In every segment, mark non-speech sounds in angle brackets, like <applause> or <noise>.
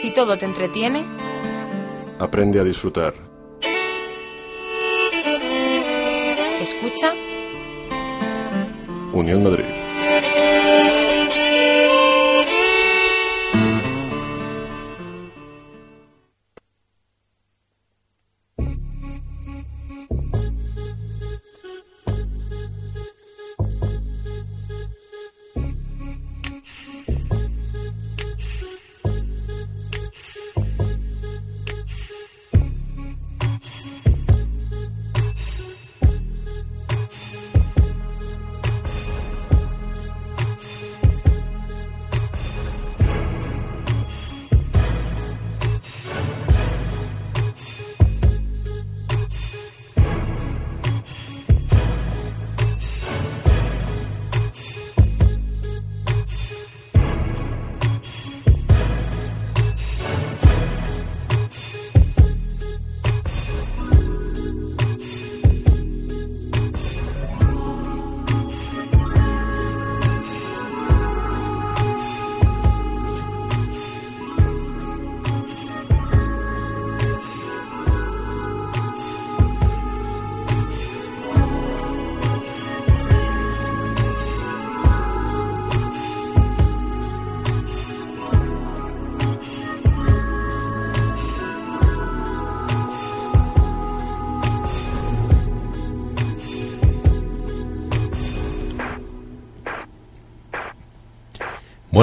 Si todo te entretiene, Aprende a disfrutar. escucha Unión Madrid.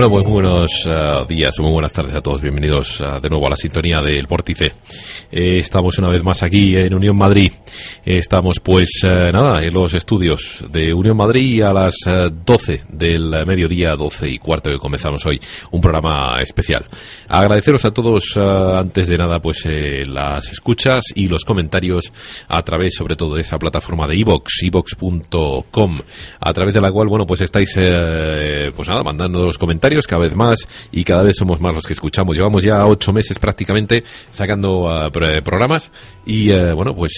Pues muy buenos eh, días muy buenas tardes a todos. Bienvenidos eh, de nuevo a la sintonía del Vórtice. Eh, estamos una vez más aquí en Unión Madrid. Estamos, pues, eh, nada, en los estudios de Unión Madrid a las eh, 12 del mediodía, 12 y cuarto que comenzamos hoy. Un programa especial. Agradeceros a todos, eh, antes de nada, pues, eh, las escuchas y los comentarios a través, sobre todo, de esa plataforma de iVox, iVox.com, a través de la cual, bueno, pues estáis, pues nada, mandando los comentarios cada vez más y cada vez somos más los que escuchamos. Llevamos ya ocho meses prácticamente sacando pro- programas y, bueno, pues...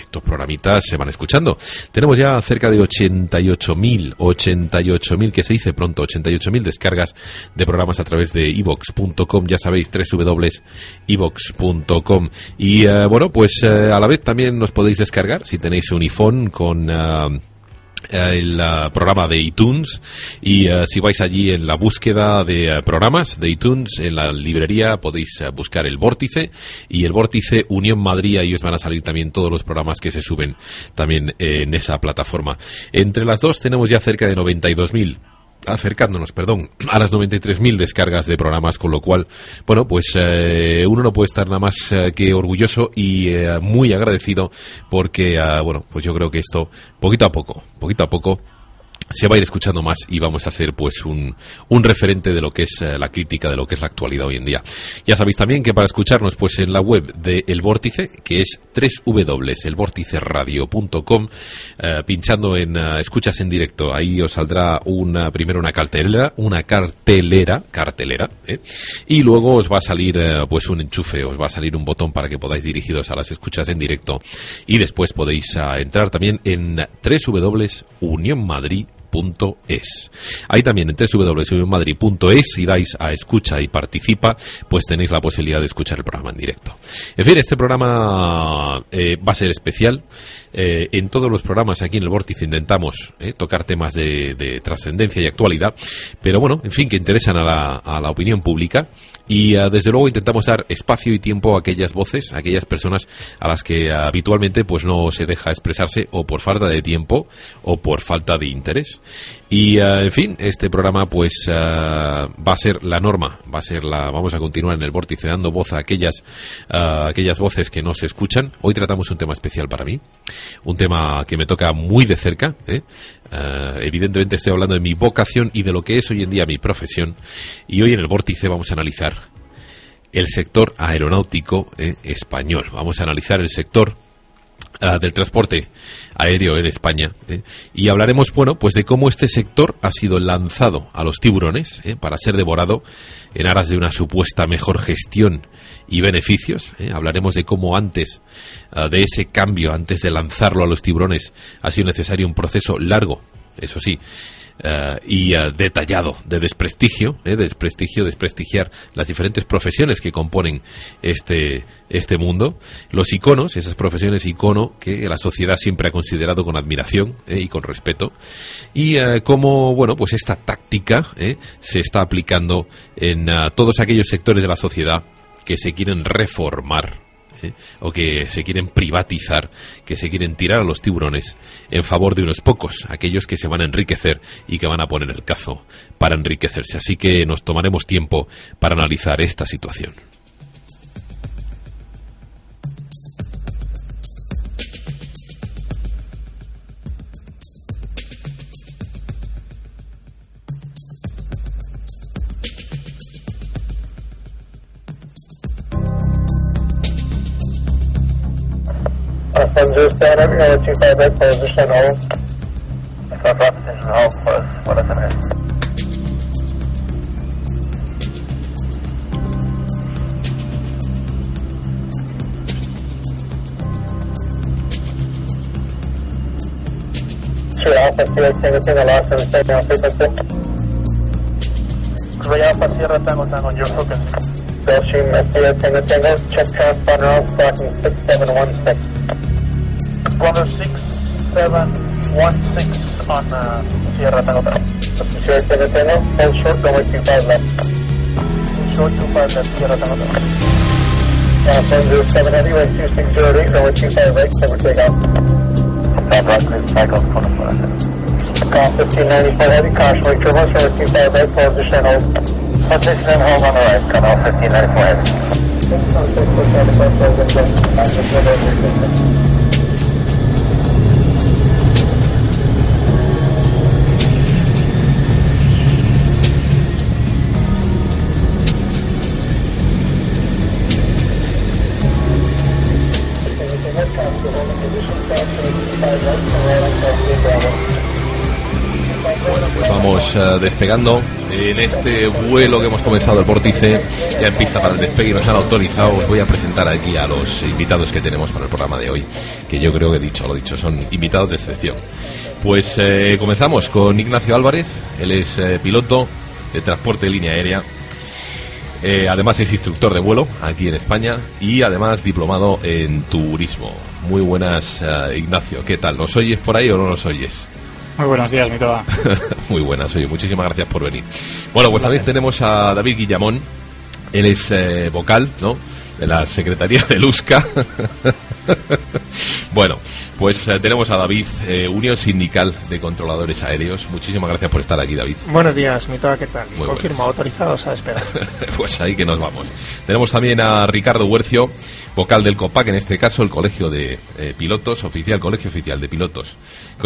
eh, estos programitas se van escuchando. Tenemos ya cerca de 88.000, 88.000 que se dice pronto, 88.000 descargas de programas a través de ivox.com, ya sabéis, www.ivox.com. Y eh, bueno, pues eh, a la vez también nos podéis descargar si tenéis un iPhone con... ah, el ah, programa de iTunes. Y ah, si vais allí en la búsqueda de programas de iTunes en la librería podéis buscar el Vórtice. Y el Vórtice Unión Madrid y os van a salir también todos los programas que se suben también eh, en esa plataforma. Entre las dos tenemos ya cerca de 92.000 acercándonos, perdón, a las 93.000 descargas de programas, con lo cual, bueno, pues eh, uno no puede estar nada más eh, que orgulloso y eh, muy agradecido porque, ah, bueno, pues yo creo que esto, poquito a poco, poquito a poco, se va a ir escuchando más y vamos a ser pues un, referente de lo que es eh, la crítica de lo que es la actualidad hoy en día. Ya sabéis también que para escucharnos pues en la web de El Vórtice, que es www.elvórticeradio.com, eh, pinchando en eh, escuchas en directo, ahí os saldrá una primero una cartelera, una cartelera, cartelera, ¿eh? y luego os va a salir eh, pues un enchufe, os va a salir un botón para que podáis dirigiros a las escuchas en directo y después podéis entrar también en www.unionmadrid es. Ahí también en www.madrid.es si dais a escucha y participa, pues tenéis la posibilidad de escuchar el programa en directo. En fin, este programa eh, va a ser especial. Eh, en todos los programas aquí en el Vórtice intentamos eh, tocar temas de, de trascendencia y actualidad, pero bueno, en fin, que interesan a la, opinión pública y ah, desde luego intentamos dar espacio y tiempo a aquellas voces, a aquellas personas a las que habitualmente pues no se deja expresarse o por falta de tiempo o por falta de interés. Y ah, en fin, este programa pues ah, va a ser la norma, va a ser la vamos a continuar en el vórtice dando voz a aquellas ah, aquellas voces que no se escuchan. Hoy tratamos un tema especial para mí, un tema que me toca muy de cerca, ¿eh? Evidentemente estoy hablando de mi vocación y de lo que es hoy en día mi profesión y hoy en el vórtice vamos a analizar el sector aeronáutico eh, español. Vamos a analizar el sector del transporte aéreo en España eh, y hablaremos bueno pues de cómo este sector ha sido lanzado a los tiburones eh, para ser devorado en aras de una supuesta mejor gestión y beneficios eh. hablaremos de cómo antes ah, de ese cambio antes de lanzarlo a los tiburones ha sido necesario un proceso largo eso sí eh, y eh, detallado de desprestigio, de desprestigio, desprestigiar las diferentes profesiones que componen este, este mundo, los iconos, esas profesiones icono que la sociedad siempre ha considerado con admiración y con respeto, y cómo, bueno, pues esta táctica se está aplicando en todos aquellos sectores de la sociedad que se quieren reformar o que se quieren privatizar, que se quieren tirar a los tiburones en favor de unos pocos, aquellos que se van a enriquecer y que van a poner el cazo para enriquecerse. Así que nos tomaremos tiempo para analizar esta situación. Up, you're 258 position hold. South position hold plus, what is it? Three Alpha Sierra Tango Tango lost in the on frequency. Three Alpha Sierra Tango Tango, your focus. Gulfstream Sierra Tango Tango, check transponder off, blocking 6716. 16716 on uh, Sierra Tango Tango. Sierra Tango Tango, hold short, go with 25 left. Short 25 left, Sierra Tango Tango. Uh, right, cover takeoff. Top right, clear, cycle Call 1594 heavy, caution, wait, turbo, short 25 right, hold position, on the right, cut off 1594 eh, despegando en este vuelo que hemos comenzado el vórtice, ya en pista para el despegue y nos han autorizado. Os voy a presentar aquí a los invitados que tenemos para el programa de hoy, que yo creo que he dicho, lo dicho, son invitados de excepción. Pues eh, comenzamos con Ignacio Álvarez, él es eh, piloto de transporte de línea aérea. además es instructor de vuelo aquí en España y además diplomado en turismo. Muy buenas, Ignacio. ¿Qué tal? ¿Nos oyes por ahí o no nos oyes? Muy buenos días, mi toda. <laughs> Muy buenas, oye, muchísimas gracias por venir. Bueno, pues también tenemos a David Guillamón, él es eh, vocal, ¿no? De la Secretaría de Luzca. <laughs> bueno, pues eh, tenemos a David, eh, Unión Sindical de Controladores Aéreos. Muchísimas gracias por estar aquí, David. Buenos días, mi toda, ¿qué tal? Confirmo, autorizados a esperar. <laughs> pues ahí que nos vamos. Tenemos también a Ricardo Huercio, vocal del COPAC, en este caso el Colegio de Pilotos, oficial, Colegio Oficial de Pilotos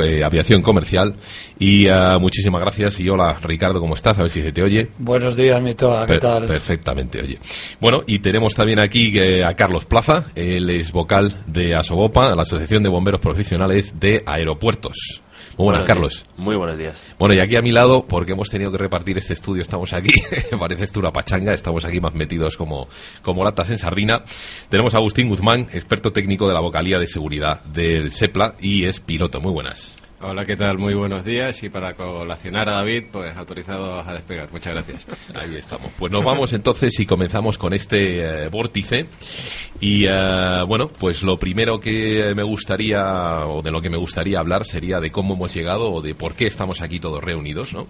eh, aviación comercial. Y uh, muchísimas gracias. Y hola, Ricardo, ¿cómo estás? A ver si se te oye. Buenos días, Mitoa, ¿qué tal? Perfectamente, oye. Bueno, y tenemos también aquí eh, a Carlos Plaza, él es vocal de ASOBOPA, la Asociación de Bomberos Profesionales de Aeropuertos. Muy buenas, Carlos. Muy buenos días. Bueno, y aquí a mi lado, porque hemos tenido que repartir este estudio, estamos aquí, <laughs> parece esto una pachanga, estamos aquí más metidos como, como latas en sardina. Tenemos a Agustín Guzmán, experto técnico de la vocalía de seguridad del SEPLA y es piloto. Muy buenas. Hola, ¿qué tal? Muy buenos días. Y para colacionar a David, pues autorizados a despegar. Muchas gracias. Ahí estamos. Pues nos vamos entonces y comenzamos con este eh, vórtice. Y eh, bueno, pues lo primero que me gustaría, o de lo que me gustaría hablar, sería de cómo hemos llegado o de por qué estamos aquí todos reunidos, ¿no?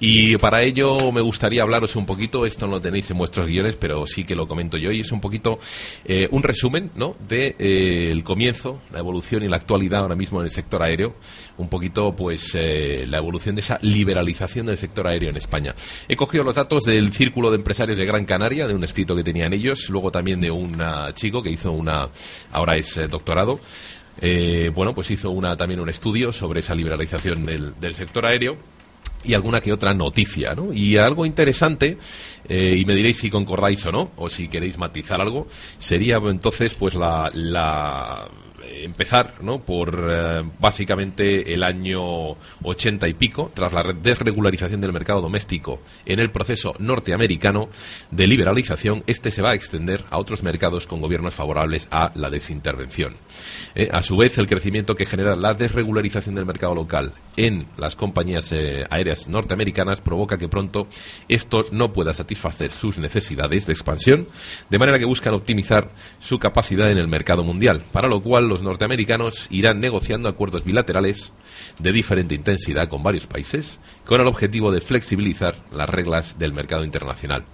Y para ello me gustaría hablaros un poquito, esto no lo tenéis en vuestros guiones, pero sí que lo comento yo, y es un poquito eh, un resumen, ¿no? De el comienzo, la evolución y la actualidad ahora mismo en el sector aéreo un poquito pues eh, la evolución de esa liberalización del sector aéreo en España. He cogido los datos del Círculo de Empresarios de Gran Canaria, de un escrito que tenían ellos, luego también de un chico que hizo una, ahora es eh, doctorado, eh, bueno, pues hizo una, también un estudio sobre esa liberalización del, del sector aéreo y alguna que otra noticia, ¿no? Y algo interesante, y me diréis si concordáis o no, o si queréis matizar algo, sería entonces pues la, la empezar ¿no? por eh, básicamente el año 80 y pico, tras la desregularización del mercado doméstico en el proceso norteamericano de liberalización, este se va a extender a otros mercados con gobiernos favorables a la desintervención. Eh, a su vez, el crecimiento que genera la desregularización del mercado local en las compañías eh, aéreas norteamericanas provoca que pronto esto no pueda satisfacer sus necesidades de expansión, de manera que buscan optimizar su capacidad en el mercado mundial, para lo cual los norteamericanos irán negociando acuerdos bilaterales de diferente intensidad con varios países, con el objetivo de flexibilizar las reglas del mercado internacional,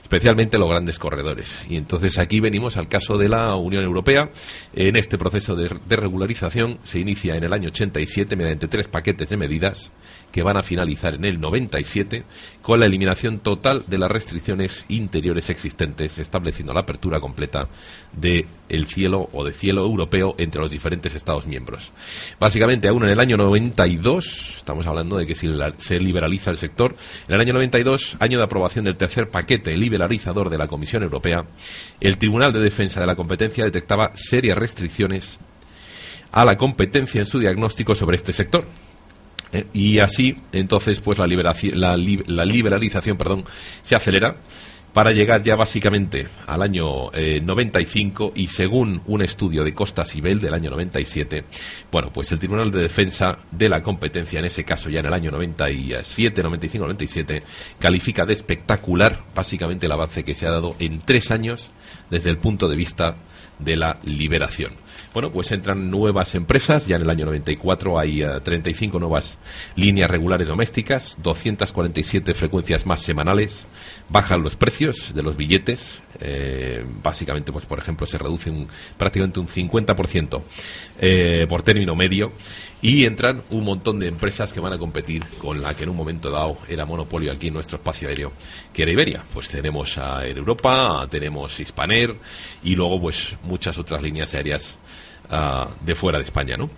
especialmente los grandes corredores. Y entonces aquí venimos al caso de la Unión Europea. En este proceso de, de regularización se inicia en el año 87 mediante tres paquetes de medidas que van a finalizar en el 97 con la eliminación total de las restricciones interiores existentes, estableciendo la apertura completa del el cielo o de cielo europeo entre los diferentes Estados miembros. Básicamente, aún en el año 92, estamos hablando de que si se liberaliza el sector, en el año 92, año de aprobación del tercer paquete liberalizador de la Comisión Europea, el Tribunal de Defensa de la Competencia detectaba serias restricciones a la competencia en su diagnóstico sobre este sector eh, y así, entonces, pues la, la, liberalización perdón, se acelera para llegar ya básicamente al año 95 eh, y según un estudio de Costa Sibel del año 97, bueno, pues el Tribunal de Defensa de la Competencia, en ese caso ya en el año 97, 95, 97, califica de espectacular básicamente el avance que se ha dado en tres años desde el punto de vista de la liberación. Bueno, pues entran nuevas empresas, ya en el año 94 hay 35 eh, nuevas líneas regulares domésticas, 247 frecuencias más semanales, bajan los precios de los billetes, eh, básicamente, pues por ejemplo, se reduce un, prácticamente un 50% eh, por término medio. Y entran un montón de empresas que van a competir con la que en un momento dado era monopolio aquí en nuestro espacio aéreo, que era Iberia. Pues tenemos a Europa, tenemos Hispaner y luego pues muchas otras líneas aéreas de fuera de España, ¿no?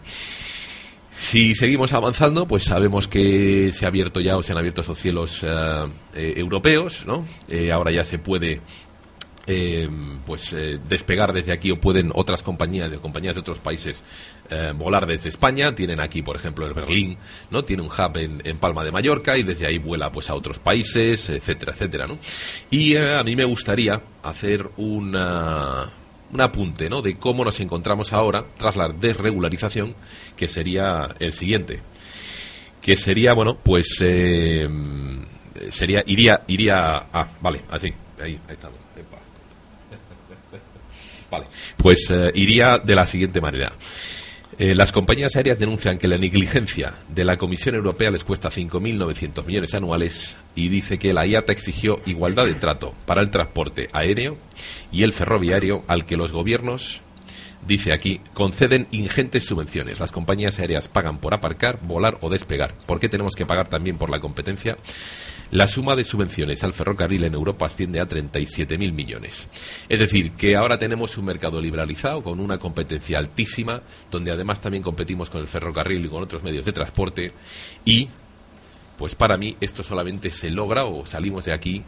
Si seguimos avanzando, pues sabemos que se ha abierto ya o se han abierto esos cielos uh, eh, europeos, ¿no? Eh, ahora ya se puede eh, pues eh, despegar desde aquí o pueden otras compañías de compañías de otros países eh, volar desde España tienen aquí por ejemplo el Berlín no tiene un hub en, en, Palma de Mallorca y desde ahí vuela pues a otros países etcétera etcétera no y eh, a mí me gustaría hacer una un apunte ¿no? de cómo nos encontramos ahora tras la desregularización, que sería el siguiente. Que sería, bueno, pues eh, sería, iría, iría, ah, vale, así, ahí, ahí estamos. <laughs> Vale, pues eh, iría de la siguiente manera. Eh, las compañías aéreas denuncian que la negligencia de la Comisión Europea les cuesta 5.900 millones anuales y dice que la IATA exigió igualdad de trato para el transporte aéreo y el ferroviario al que los gobiernos dice aquí, conceden ingentes subvenciones. Las compañías aéreas pagan por aparcar, volar o despegar. ¿Por qué tenemos que pagar también por la competencia? La suma de subvenciones al ferrocarril en Europa asciende a 37.000 millones. Es decir, que ahora tenemos un mercado liberalizado con una competencia altísima, donde además también competimos con el ferrocarril y con otros medios de transporte. Y, pues para mí, esto solamente se logra o salimos de aquí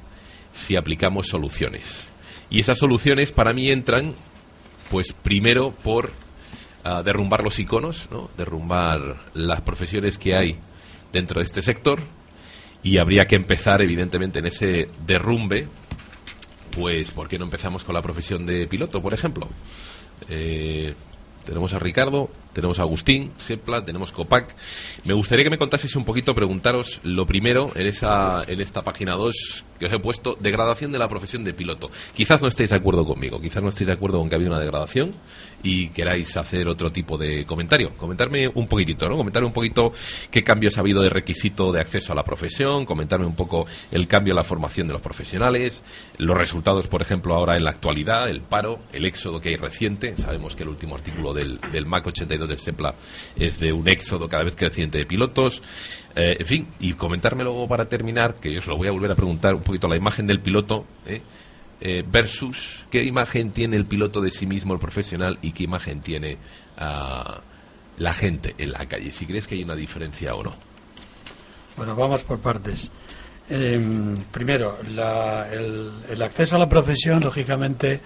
si aplicamos soluciones. Y esas soluciones para mí entran, pues primero por uh, derrumbar los iconos, ¿no? derrumbar las profesiones que hay dentro de este sector y habría que empezar, evidentemente, en ese derrumbe, pues, ¿por qué no empezamos con la profesión de piloto, por ejemplo? Eh, tenemos a Ricardo, tenemos a Agustín, Sepla, tenemos Copac. Me gustaría que me contaseis un poquito, preguntaros lo primero en, esa, en esta página 2 que os he puesto, degradación de la profesión de piloto. Quizás no estéis de acuerdo conmigo, quizás no estéis de acuerdo con que ha habido una degradación y queráis hacer otro tipo de comentario. Comentarme un poquitito, ¿no? Comentarme un poquito qué cambios ha habido de requisito de acceso a la profesión, comentarme un poco el cambio en la formación de los profesionales, los resultados, por ejemplo, ahora en la actualidad, el paro, el éxodo que hay reciente. Sabemos que el último artículo del, del MAC 82 del SEPLA es de un éxodo cada vez creciente de pilotos. Eh, en fin, y comentarme luego para terminar, que os lo voy a volver a preguntar un poquito, la imagen del piloto ¿eh? Eh, versus qué imagen tiene el piloto de sí mismo, el profesional, y qué imagen tiene uh, la gente en la calle. Si crees que hay una diferencia o no. Bueno, vamos por partes. Em, primero, la, el, el, acceso a la profesión, lógicamente,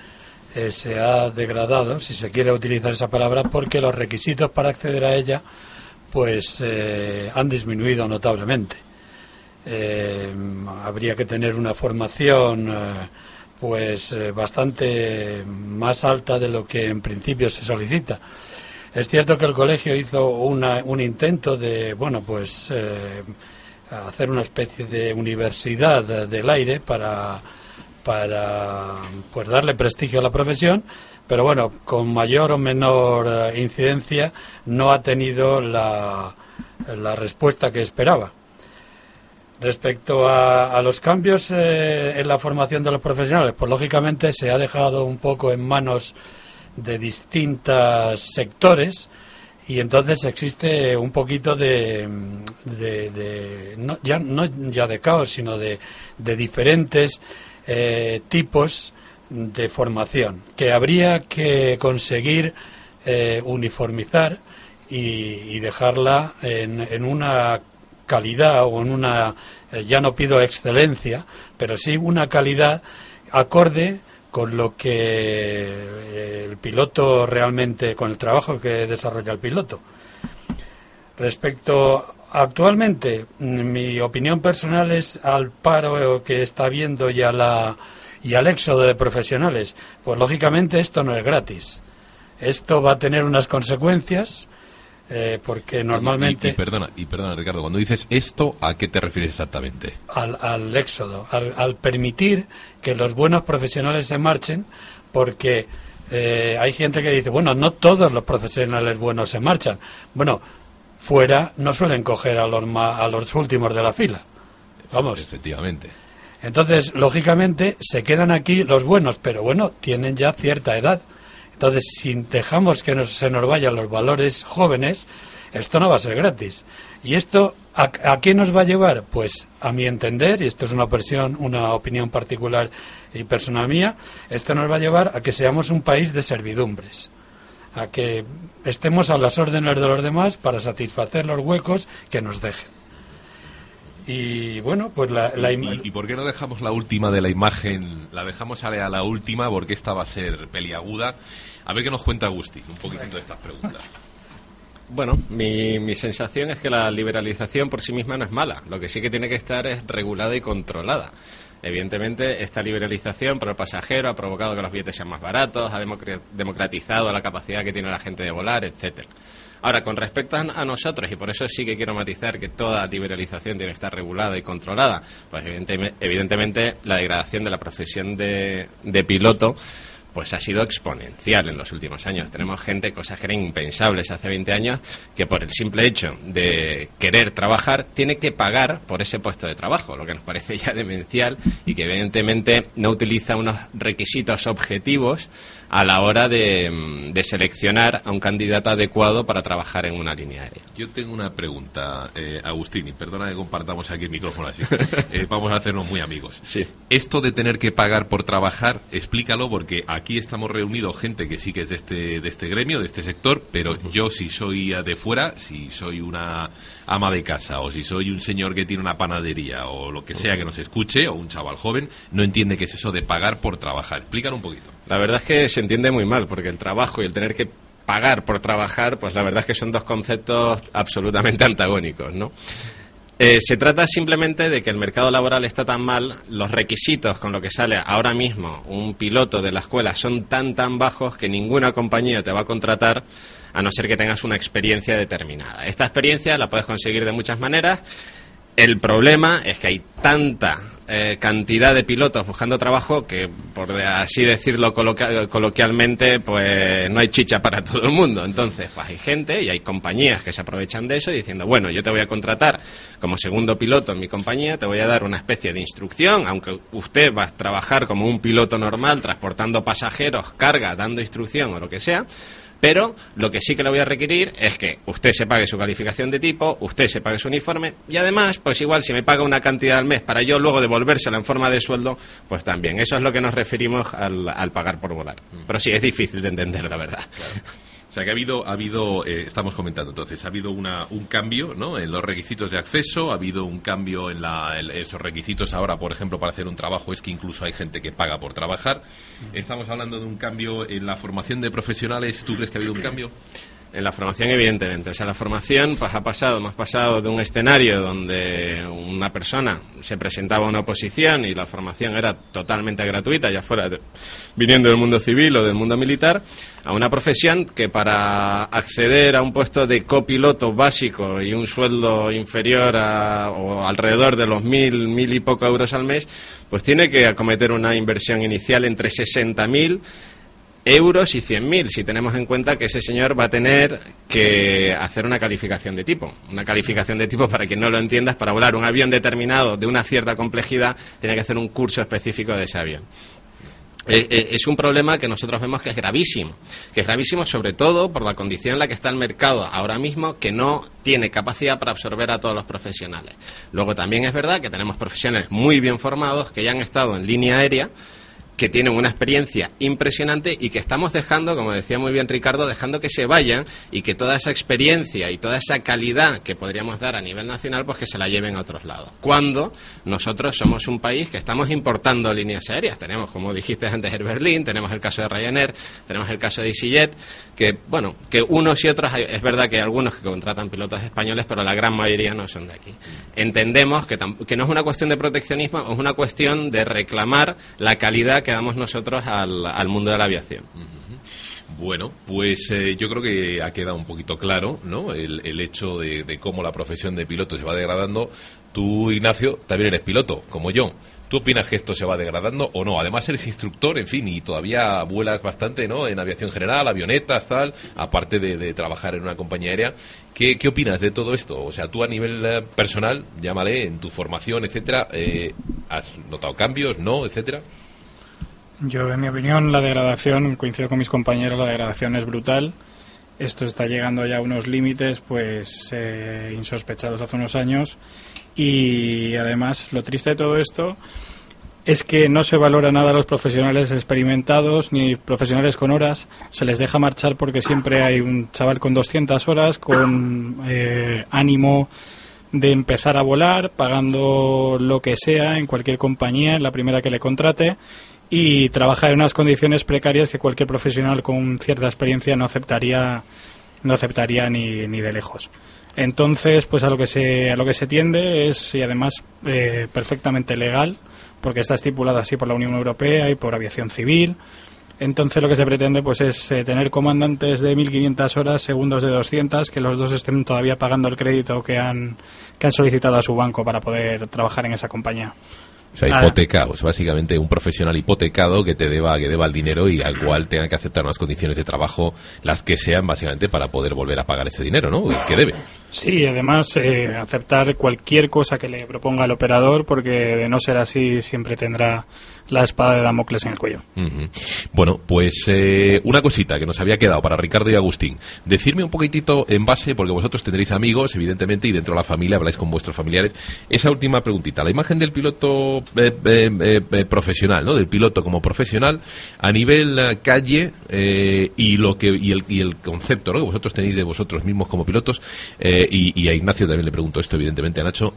eh, se ha degradado, si se quiere utilizar esa palabra, porque los requisitos para acceder a ella pues eh, han disminuido notablemente. Eh, habría que tener una formación pues bastante más alta de lo que en principio se solicita. Es cierto que el colegio hizo un intento de, bueno, pues hacer una especie de universidad del aire para para pues darle prestigio a la profesión, pero bueno, con mayor o menor eh, incidencia no ha tenido la, la respuesta que esperaba. Respecto a, los cambios eh, en la formación de los profesionales, pues lógicamente se ha dejado un poco en manos de distintos sectores y entonces existe un poquito de, de, no, ya, no ya de caos, sino de, de diferentes eh, tipos de formación que habría que conseguir eh, uniformizar y, dejarla en, una calidad o en una, eh, ya no pido excelencia, pero sí una calidad acorde con lo que el piloto realmente, con el trabajo que desarrolla el piloto. Respecto Actualmente, mi opinión personal es al paro que está habiendo y, la, y al éxodo de profesionales. Pues lógicamente esto no es gratis. Esto va a tener unas consecuencias. Eh, porque normalmente... Y, perdona, y perdona, Ricardo, cuando dices esto, ¿a qué te refieres exactamente? Al, éxodo, al, permitir que los buenos profesionales se marchen, porque eh, hay gente que dice, bueno, no todos los profesionales buenos se marchan. Bueno, fuera no suelen coger a los, a los últimos de la fila. Vamos. Efectivamente. Entonces, lógicamente, se quedan aquí los buenos, pero bueno, tienen ya cierta edad. Entonces, si dejamos que se nos vayan los valores jóvenes, esto no va a ser gratis. ¿Y esto a, a, qué nos va a llevar? Pues, a mi entender, y esto es una, opinión, una opinión particular y personal mía, esto nos va a llevar a que seamos un país de servidumbres a que estemos a las órdenes de los demás para satisfacer los huecos que nos dejen. Y bueno, pues la, ¿Y, por qué no dejamos la última de la imagen? La dejamos a la última porque esta va a ser peliaguda. A ver qué nos cuenta Agustín un poquito de estas preguntas. Bueno, mi, mi sensación es que la liberalización por sí misma no es mala. Lo que sí que tiene que estar es regulada y controlada. Evidentemente, esta liberalización para el pasajero ha provocado que los billetes sean más baratos, ha democratizado la capacidad que tiene la gente de volar, etcétera. Ahora, con respecto a nosotros, y por eso sí que quiero matizar que toda liberalización tiene que estar regulada y controlada, pues evidentemente, la degradación de la profesión de piloto pues ha sido exponencial en los últimos años. Tenemos gente, cosas que eran impensables hace 20 años, que por el simple hecho de querer trabajar, tiene que pagar por ese puesto de trabajo, lo que nos parece ya demencial y que evidentemente no utiliza unos requisitos objetivos a la hora de, seleccionar a un candidato adecuado para trabajar en una línea aérea. Yo tengo una pregunta, eh, Agustín, y perdona que compartamos aquí el micrófono así. Eh, <laughs> vamos a hacernos muy amigos. Sí. Esto de tener que pagar por trabajar, explícalo, porque aquí estamos reunidos gente que sí que es de este, de este gremio, de este sector, pero yo si soy de fuera, si soy una ama de casa o si soy un señor que tiene una panadería o lo que sea que nos escuche o un chaval joven, no entiende qué es eso de pagar por trabajar. Explícalo un poquito. La verdad es que se entiende muy mal, porque el trabajo y el tener que pagar por trabajar, pues la verdad es que son dos conceptos absolutamente antagónicos, ¿no? Eh, se trata simplemente de que el mercado laboral está tan mal, los requisitos con lo que sale ahora mismo un piloto de la escuela son tan tan bajos que ninguna compañía te va a contratar a no ser que tengas una experiencia determinada. Esta experiencia la puedes conseguir de muchas maneras. El problema es que hay tanta eh, cantidad de pilotos buscando trabajo que, por así decirlo coloquialmente, pues no hay chicha para todo el mundo. Entonces, pues hay gente y hay compañías que se aprovechan de eso diciendo, bueno, yo te voy a contratar como segundo piloto en mi compañía, te voy a dar una especie de instrucción, aunque usted va a trabajar como un piloto normal, transportando pasajeros, carga, dando instrucción o lo que sea pero lo que sí que le voy a requerir es que usted se pague su calificación de tipo, usted se pague su uniforme y además, pues igual si me paga una cantidad al mes para yo luego devolvérsela en forma de sueldo, pues también. Eso es lo que nos referimos al, pagar por volar. Mm. Pero sí, es difícil de entender, la verdad. Sea que ha habido, ha habido eh, estamos comentando entonces, ha habido una, un cambio ¿no? en los requisitos de acceso, ha habido un cambio en, la, en esos requisitos ahora, por ejemplo, para hacer un trabajo es que incluso hay gente que paga por trabajar. Estamos hablando de un cambio en la formación de profesionales. ¿Tú crees que ha habido un cambio? En la formación, evidentemente. O sea, la formación pues, ha pasado, hemos pasado de un escenario donde una persona se presentaba a una oposición y la formación era totalmente gratuita, ya fuera viniendo del mundo civil o del mundo militar, a una profesión que para acceder a un puesto de copiloto básico y un sueldo inferior a, o alrededor de los mil, mil y poco euros al mes, pues tiene que acometer una inversión inicial entre 60.000 euros y 100.000, si tenemos en cuenta que ese señor va a tener que hacer una calificación de tipo. Una calificación de tipo, para quien no lo entiendas, para volar un avión determinado de una cierta complejidad, tiene que hacer un curso específico de ese avión. Eh, eh, es un problema que nosotros vemos que es gravísimo, que es gravísimo sobre todo por la condición en la que está el mercado ahora mismo, que no tiene capacidad para absorber a todos los profesionales. Luego también es verdad que tenemos profesionales muy bien formados que ya han estado en línea aérea, que tienen una experiencia impresionante y que estamos dejando, como decía muy bien Ricardo, dejando que se vayan y que toda esa experiencia y toda esa calidad que podríamos dar a nivel nacional, pues que se la lleven a otros lados. Cuando nosotros somos un país que estamos importando líneas aéreas. Tenemos, como dijiste antes, Air Berlin, tenemos el caso de Ryanair, tenemos el caso de EasyJet, que, bueno, que unos y otros, es verdad que hay algunos que contratan pilotos españoles, pero la gran mayoría no son de aquí. Entendemos que, que no es una cuestión de proteccionismo, es una cuestión de reclamar la calidad que damos nosotros al, mundo de la aviación. Bueno, pues eh, yo creo que ha quedado un poquito claro ¿no? el, hecho de, de, cómo la profesión de piloto se va degradando. Tú, Ignacio, también eres piloto, como yo. ¿Tú opinas que esto se va degradando o no? Además eres instructor, en fin, y todavía vuelas bastante, ¿no? En aviación general, avionetas, tal, aparte de, trabajar en una compañía aérea. ¿Qué, ¿Qué, opinas de todo esto? O sea, tú a nivel eh, personal, llámale, en tu formación, etcétera, eh, ¿has notado cambios, no, etcétera? Yo, en mi opinión, la degradación, coincido con mis compañeros, la degradación es brutal. Esto está llegando ya a unos límites, pues, eh, insospechados hace unos años. Y además, lo triste de todo esto es que no se valora nada a los profesionales experimentados ni profesionales con horas. Se les deja marchar porque siempre hay un chaval con 200 horas, con eh, ánimo de empezar a volar, pagando lo que sea en cualquier compañía, en la primera que le contrate y trabajar en unas condiciones precarias que cualquier profesional con cierta experiencia no aceptaría no aceptaría ni, ni de lejos. Entonces, pues a lo que se a lo que se tiende es y además eh, perfectamente legal, porque está estipulado así por la Unión Europea y por aviación civil. Entonces lo que se pretende pues es eh, tener comandantes de 1500 horas, segundos de 200, que los dos estén todavía pagando el crédito que han que han solicitado a su banco para poder trabajar en esa compañía. O sea, hipotecados, básicamente un profesional hipotecado que te deba, que deba el dinero y al cual tenga que aceptar unas condiciones de trabajo, las que sean, básicamente, para poder volver a pagar ese dinero, ¿no? Que debe. Sí, además, eh, aceptar cualquier cosa que le proponga el operador, porque de no ser así, siempre tendrá la espada de Damocles en el cuello. Bueno, pues eh, una cosita que nos había quedado para Ricardo y Agustín. Decirme un poquitito en base, porque vosotros tendréis amigos, evidentemente, y dentro de la familia habláis con vuestros familiares. Esa última preguntita. La imagen del piloto eh, eh, profesional, ¿no? Del piloto como profesional a nivel calle y lo que y el, y el concepto ¿no? que vosotros tenéis de vosotros mismos como pilotos y, y, a Ignacio también le pregunto esto evidentemente a Nacho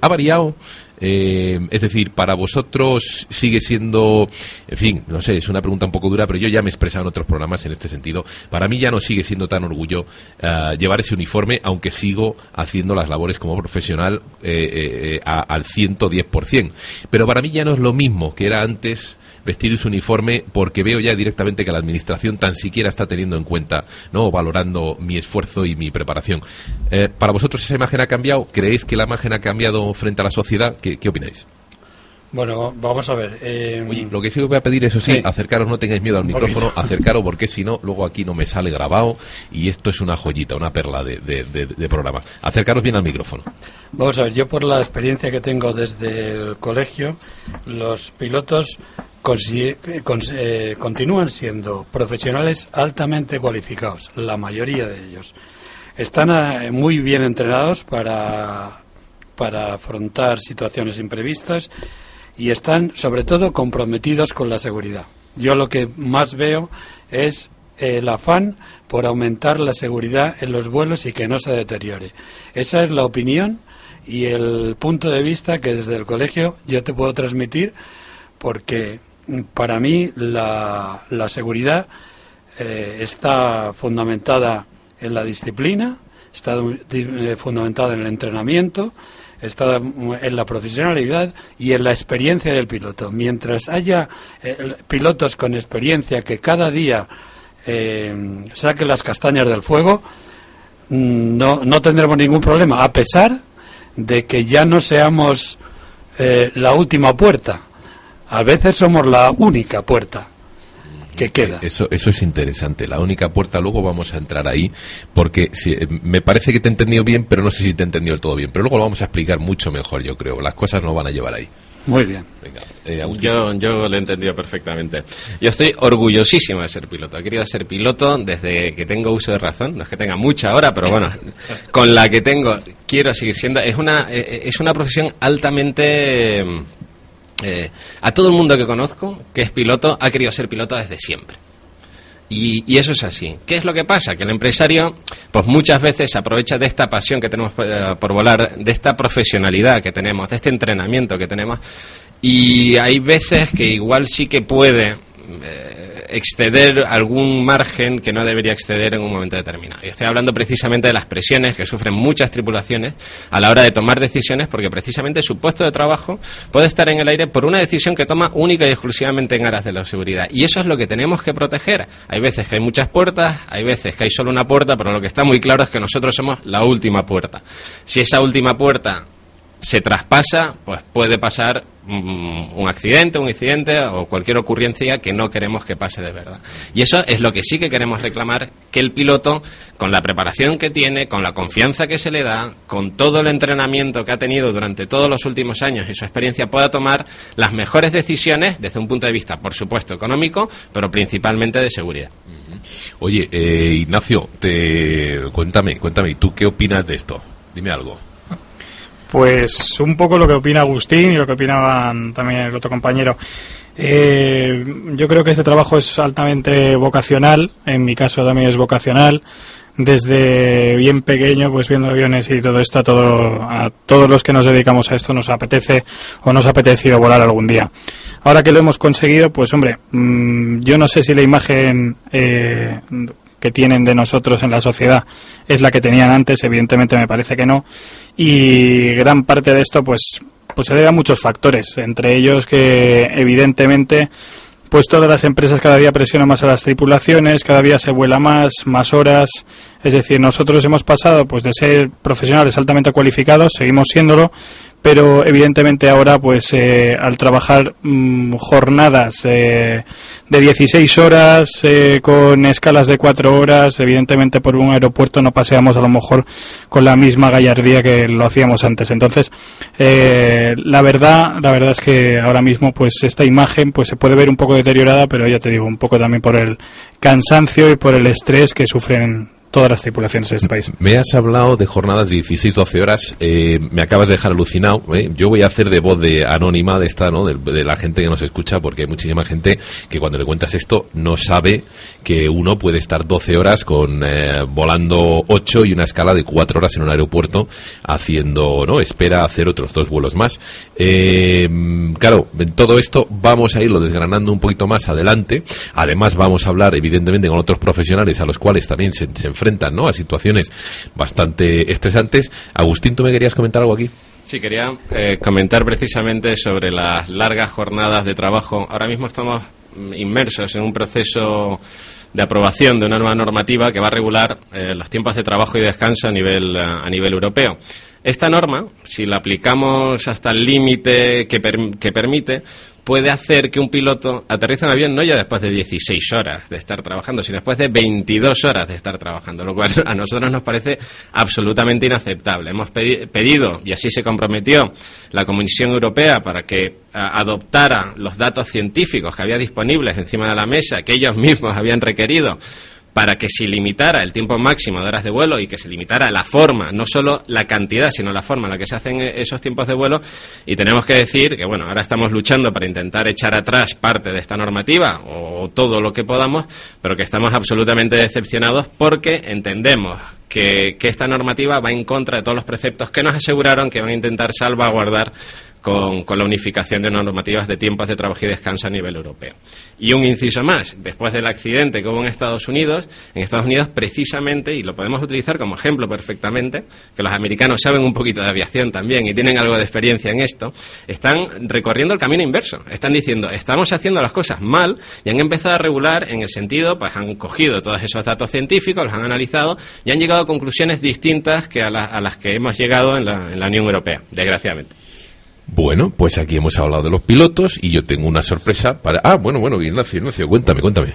ha variado eh, es decir, para vosotros sigue siendo, en fin, no sé, es una pregunta un poco dura, pero yo ya me he expresado en otros programas en este sentido. Para mí ya no sigue siendo tan orgullo eh, llevar ese uniforme, aunque sigo haciendo las labores como profesional eh, eh al 110%. Pero para mí ya no es lo mismo que era antes vestir su uniforme porque veo ya directamente que la administración tan siquiera está teniendo en cuenta, ¿no? valorando mi esfuerzo y mi preparación. Eh, ¿Para vosotros esa imagen ha cambiado? ¿Creéis que la imagen ha cambiado frente a la sociedad? ¿Qué, opináis? Bueno, vamos a ver. Eh... lo que sí os voy a pedir, eso sí, acercaros, no tengáis miedo al micrófono, acercaros porque si no, luego aquí no me sale grabado y esto es una joyita, una perla de, de, programa. Acercaros bien al micrófono. Vamos a ver, yo por la experiencia que tengo desde el colegio, los pilotos eh, eh, continúan siendo profesionales altamente cualificados, la mayoría de ellos. Están eh, muy bien entrenados para, para afrontar situaciones imprevistas y están sobre todo comprometidos con la seguridad. Yo lo que más veo es el afán por aumentar la seguridad en los vuelos y que no se deteriore. Esa es la opinión y el punto de vista que desde el colegio yo te puedo transmitir porque para mí la, seguridad eh, está fundamentada en la disciplina, está eh, fundamentada en el entrenamiento, está en la profesionalidad y en la experiencia del piloto. Mientras haya eh, pilotos con experiencia que cada día saquen las castañas del fuego, mm, no, no tendremos ningún problema, a pesar de que ya no seamos la última puerta. A veces somos la única puerta que queda. Eso, eso es interesante. La única puerta, luego vamos a entrar ahí, porque si, eh, me parece que te he entendido bien, pero no sé si te he entendido del todo bien. Pero luego lo vamos a explicar mucho mejor, yo creo. Las cosas no van a llevar ahí. Muy bien. Venga, eh, yo, yo lo he entendido perfectamente. Yo estoy orgullosísimo de ser piloto. He querido ser piloto desde que tengo uso de razón. No es que tenga mucha hora, pero bueno, <laughs> con la que tengo quiero seguir siendo. Es una, eh, es una profesión altamente eh, a todo el mundo que conozco que es piloto ha querido ser piloto desde siempre. Y, y, eso es así. ¿Qué es lo que pasa? Que el empresario, pues muchas veces aprovecha de esta pasión que tenemos por, eh, por volar, de esta profesionalidad que tenemos, de este entrenamiento que tenemos, y hay veces que igual sí que puede eh, exceder algún margen que no debería exceder en un momento determinado. Y estoy hablando precisamente de las presiones que sufren muchas tripulaciones a la hora de tomar decisiones, porque precisamente su puesto de trabajo puede estar en el aire por una decisión que toma única y exclusivamente en aras de la seguridad. Y eso es lo que tenemos que proteger. Hay veces que hay muchas puertas, hay veces que hay solo una puerta, pero lo que está muy claro es que nosotros somos la última puerta. Si esa última puerta se traspasa, pues puede pasar mm, un accidente, un incidente o cualquier ocurrencia que no queremos que pase de verdad. Y eso es lo que sí que queremos reclamar, que el piloto, con la preparación que tiene, con la confianza que se le da, con todo el entrenamiento que ha tenido durante todos los últimos años y su experiencia, pueda tomar las mejores decisiones desde un punto de vista, por supuesto, económico, pero principalmente de seguridad. Oye, eh, Ignacio, te... cuéntame, cuéntame, ¿tú qué opinas de esto? Dime algo. Pues un poco lo que opina Agustín y lo que opinaban también el otro compañero. Eh, yo creo que este trabajo es altamente vocacional, en mi caso también es vocacional. Desde bien pequeño, pues viendo aviones y todo esto, a, todo, a todos los que nos dedicamos a esto nos apetece o nos ha apetecido volar algún día. Ahora que lo hemos conseguido, pues hombre, mmm, yo no sé si la imagen eh, que tienen de nosotros en la sociedad es la que tenían antes, evidentemente me parece que no, y gran parte de esto pues, pues se debe a muchos factores, entre ellos que evidentemente pues todas las empresas cada día presionan más a las tripulaciones, cada día se vuela más, más horas, es decir, nosotros hemos pasado pues de ser profesionales altamente cualificados, seguimos siéndolo, pero evidentemente ahora pues eh, al trabajar mmm, jornadas eh, de 16 horas eh, con escalas de 4 horas evidentemente por un aeropuerto no paseamos a lo mejor con la misma gallardía que lo hacíamos antes. Entonces eh, la verdad la verdad es que ahora mismo pues esta imagen pues se puede ver un poco deteriorada pero ya te digo un poco también por el cansancio y por el estrés que sufren todas las tripulaciones de este país. Me has hablado de jornadas de 16-12 horas, eh, me acabas de dejar alucinado. ¿eh? Yo voy a hacer de voz de anónima de esta, ¿no? De, de, la gente que nos escucha, porque hay muchísima gente que cuando le cuentas esto no sabe que uno puede estar 12 horas con eh, volando 8 y una escala de 4 horas en un aeropuerto haciendo, ¿no? Espera hacer otros dos vuelos más. Eh, claro, en todo esto vamos a irlo desgranando un poquito más adelante. Además vamos a hablar, evidentemente, con otros profesionales a los cuales también se, se enfrentan ¿no? a situaciones bastante estresantes. Agustín, ¿tú me querías comentar algo aquí? Sí, quería eh, comentar precisamente sobre las largas jornadas de trabajo. Ahora mismo estamos inmersos en un proceso de aprobación de una nueva normativa que va a regular eh, los tiempos de trabajo y descanso a nivel, a nivel europeo. Esta norma, si la aplicamos hasta el límite que, que permite, puede hacer que un piloto aterrice un avión no ya después de 16 horas de estar trabajando, sino después de 22 horas de estar trabajando, lo cual a nosotros nos parece absolutamente inaceptable. Hemos pedi pedido, y así se comprometió la Comisión Europea para que adoptara los datos científicos que había disponibles encima de la mesa, que ellos mismos habían requerido para que se limitara el tiempo máximo de horas de vuelo y que se limitara la forma, no solo la cantidad, sino la forma en la que se hacen e-, esos tiempos de vuelo. Y tenemos que decir que, bueno, ahora estamos luchando para intentar echar atrás parte de esta normativa o todo lo que podamos, pero que estamos absolutamente decepcionados porque entendemos que, que esta normativa va en contra de todos los preceptos que nos aseguraron que van a intentar salvaguardar con, con, la unificación de normativas de tiempos de trabajo y descanso a nivel europeo. Y un inciso más, después del accidente que hubo en Estados Unidos, en Estados Unidos precisamente, y lo podemos utilizar como ejemplo perfectamente, que los americanos saben un poquito de aviación también y tienen algo de experiencia en esto, están recorriendo el camino inverso. Están diciendo, estamos haciendo las cosas mal y han empezado a regular en el sentido, pues han cogido todos esos datos científicos, los han analizado y han llegado a conclusiones distintas que a, a las que hemos llegado en la, en la Unión Europea, desgraciadamente. Bueno, pues aquí hemos hablado de los pilotos y yo tengo una sorpresa para... Ah, bueno, bueno, Ignacio, Ignacio, cuéntame, cuéntame.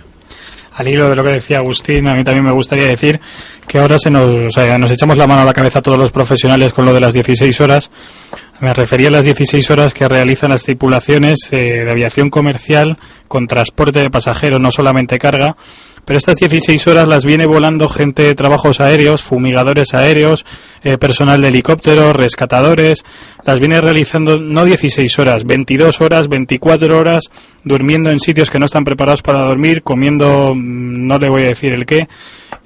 Al hilo de lo que decía Agustín, a mí también me gustaría decir que ahora se nos, o sea, nos echamos la mano a la cabeza a todos los profesionales con lo de las 16 horas. Me refería a las 16 horas que realizan las tripulaciones eh, de aviación comercial con transporte de pasajeros, no solamente carga, pero estas 16 horas las viene volando gente de trabajos aéreos, fumigadores aéreos, eh, personal de helicópteros, rescatadores, las viene realizando no 16 horas, 22 horas, 24 horas, durmiendo en sitios que no están preparados para dormir, comiendo, mm, no le voy a decir el qué,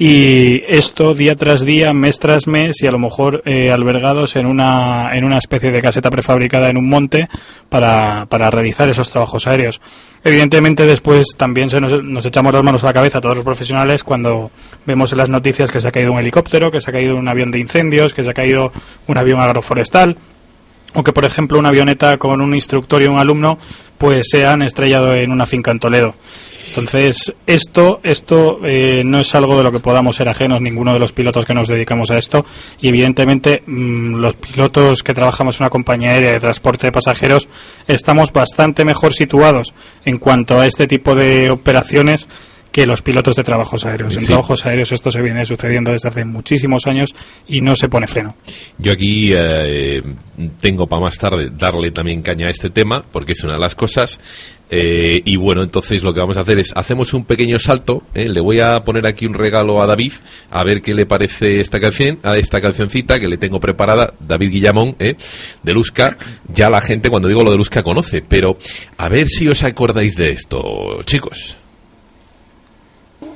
y esto día tras día, mes tras mes y a lo mejor eh, albergados en una, en una especie de caseta prefabricada en un monte para, para realizar esos trabajos aéreos. Evidentemente después también se nos, nos, echamos las manos a la cabeza a todos los profesionales cuando vemos en las noticias que se ha caído un helicóptero, que se ha caído un avión de incendios, que se ha caído un avión agroforestal o que por ejemplo una avioneta con un instructor y un alumno pues se han estrellado en una finca en Toledo. Entonces, esto, esto eh, no es algo de lo que podamos ser ajenos ninguno de los pilotos que nos dedicamos a esto y evidentemente mmm, los pilotos que trabajamos en una compañía aérea de transporte de pasajeros estamos bastante mejor situados en cuanto a este tipo de operaciones que los pilotos de trabajos aéreos. En trabajos aéreos esto se viene sucediendo desde hace muchísimos años y no se pone freno. Yo aquí eh, tengo para más tarde darle también caña a este tema porque es una de las cosas. Eh, y bueno, entonces lo que vamos a hacer es, hacemos un pequeño salto, ¿eh? le voy a poner aquí un regalo a David, a ver qué le parece esta canción, a esta cancioncita que le tengo preparada, David Guillamón, ¿eh? de Luzca, ya la gente cuando digo lo de Luzca conoce, pero a ver si os acordáis de esto, chicos.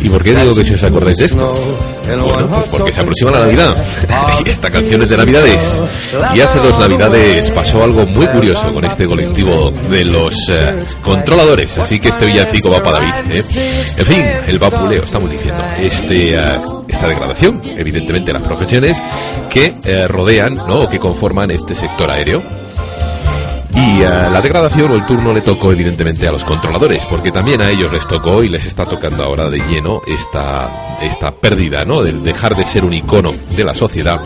¿Y por qué digo que si os acordáis de esto? Bueno, pues porque se aproxima la Navidad. <laughs> y esta canción es de Navidades. Y hace dos Navidades pasó algo muy curioso con este colectivo de los eh, controladores. Así que este villancico va para David. ¿eh? En fin, el vapuleo, estamos diciendo. Este. Uh, esta degradación, evidentemente las profesiones que eh, rodean ¿no? o que conforman este sector aéreo. Y la degradación o el turno le tocó evidentemente a los controladores, porque también a ellos les tocó y les está tocando ahora de lleno esta, esta pérdida, ¿no? De dejar de ser un icono de la sociedad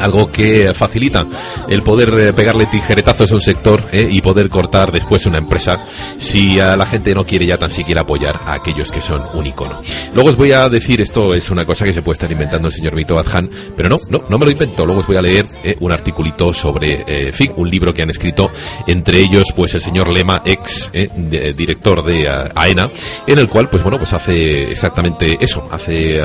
algo que facilita el poder eh, pegarle tijeretazos a un sector eh, y poder cortar después una empresa si a la gente no quiere ya tan siquiera apoyar a aquellos que son un icono. Luego os voy a decir, esto es una cosa que se puede estar inventando el señor Mito Badjan, pero no, no, no me lo invento. Luego os voy a leer eh, un articulito sobre, eh, fin, un libro que han escrito, entre ellos, pues el señor Lema, ex director de uh, AENA, en el cual, pues bueno, pues hace exactamente eso, hace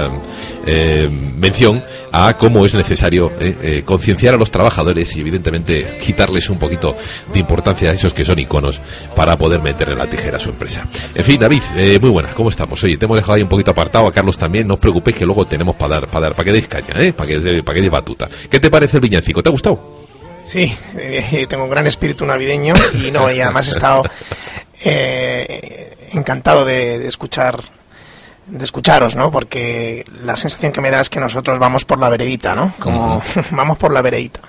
mención a cómo es necesario eh, concienciar a los trabajadores y evidentemente quitarles un poquito de importancia a esos que son iconos para poder meter en la tijera a su empresa. En fin, David, eh, muy buenas, ¿cómo estamos? Oye, te hemos dejado ahí un poquito apartado, a Carlos también, no os preocupéis que luego tenemos para dar, para dar, para que deis caña, ¿eh? para que, que deis batuta. ¿Qué te parece el villancico? ¿Te ha gustado? Sí, eh, <laughs> tengo un gran espíritu navideño y no, y además he estado eh, encantado de, de escuchar de escucharos, ¿no? Porque la sensación que me da es que nosotros vamos por la veredita, ¿no? Como uh <laughs> -huh. vamos por la veredita.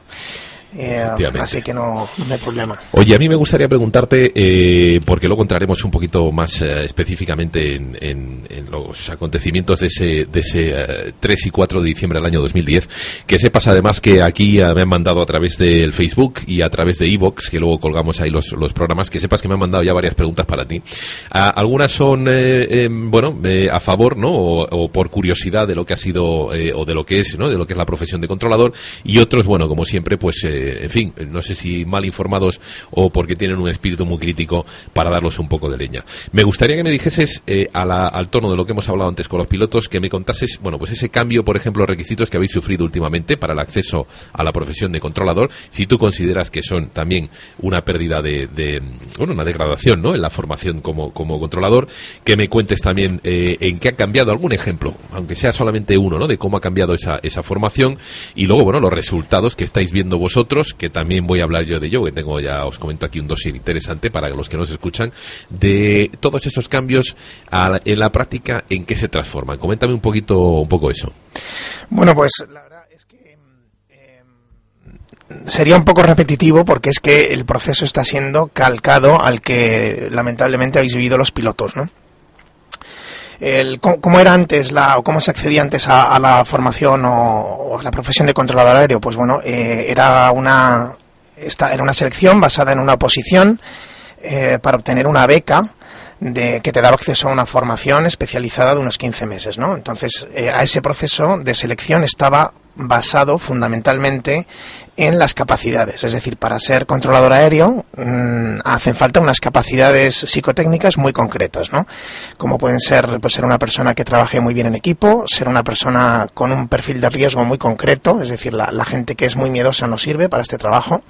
Eh, así que no, no hay problema. Oye, a mí me gustaría preguntarte, eh, porque luego entraremos un poquito más eh, específicamente en, en- en los acontecimientos de ese, de ese eh, 3 y 4 de diciembre del año 2010, que sepas además que aquí eh, me han mandado a través del Facebook y a través de Evox, que luego colgamos ahí los, los programas, que sepas que me han mandado ya varias preguntas para ti. Ah, algunas son, eh, bueno, eh, a favor, ¿no? O, o por curiosidad de lo que ha sido, eh, o de lo que es, ¿no? De lo que es la profesión de controlador, y otros, bueno, como siempre, pues, eh, en fin, no sé si mal informados o porque tienen un espíritu muy crítico para darlos un poco de leña. Me gustaría que me dijeses, eh, a al tono de lo que hemos hablado antes con los pilotos, que me contases, bueno, pues ese cambio, por ejemplo, requisitos que habéis sufrido últimamente para el acceso a la profesión de controlador, si tú consideras que son también una pérdida de, de, bueno, una degradación, ¿no? En la formación como, como controlador, que me cuentes también eh, en qué ha cambiado algún ejemplo, aunque sea solamente uno, ¿no? De cómo ha cambiado esa, esa formación y luego, bueno, los resultados que estáis viendo vosotros, que también voy a hablar yo de ello, que tengo ya, os comento aquí un dossier interesante para los que nos escuchan, de todos esos cambios la- en la práctica, en qué se transforman. Coméntame un poquito, un poco eso. Bueno, pues la verdad es que eh, sería un poco repetitivo porque es que el proceso está siendo calcado al que lamentablemente habéis vivido los pilotos, ¿no? El, cómo, era antes la, o cómo se accedía antes a, la formación o, a la profesión de controlador aéreo, pues bueno, eh, era una era una selección basada en una oposición eh, para obtener una beca de, que te daba acceso a una formación especializada de unos 15 meses, ¿no? Entonces, eh, a ese proceso de selección estaba basado fundamentalmente en las capacidades, es decir, para ser controlador aéreo mmm, hacen falta unas capacidades psicotécnicas muy concretas, ¿no? Como pueden ser, pues ser una persona que trabaje muy bien en equipo, ser una persona con un perfil de riesgo muy concreto, es decir, la, gente que es muy miedosa no sirve para este trabajo,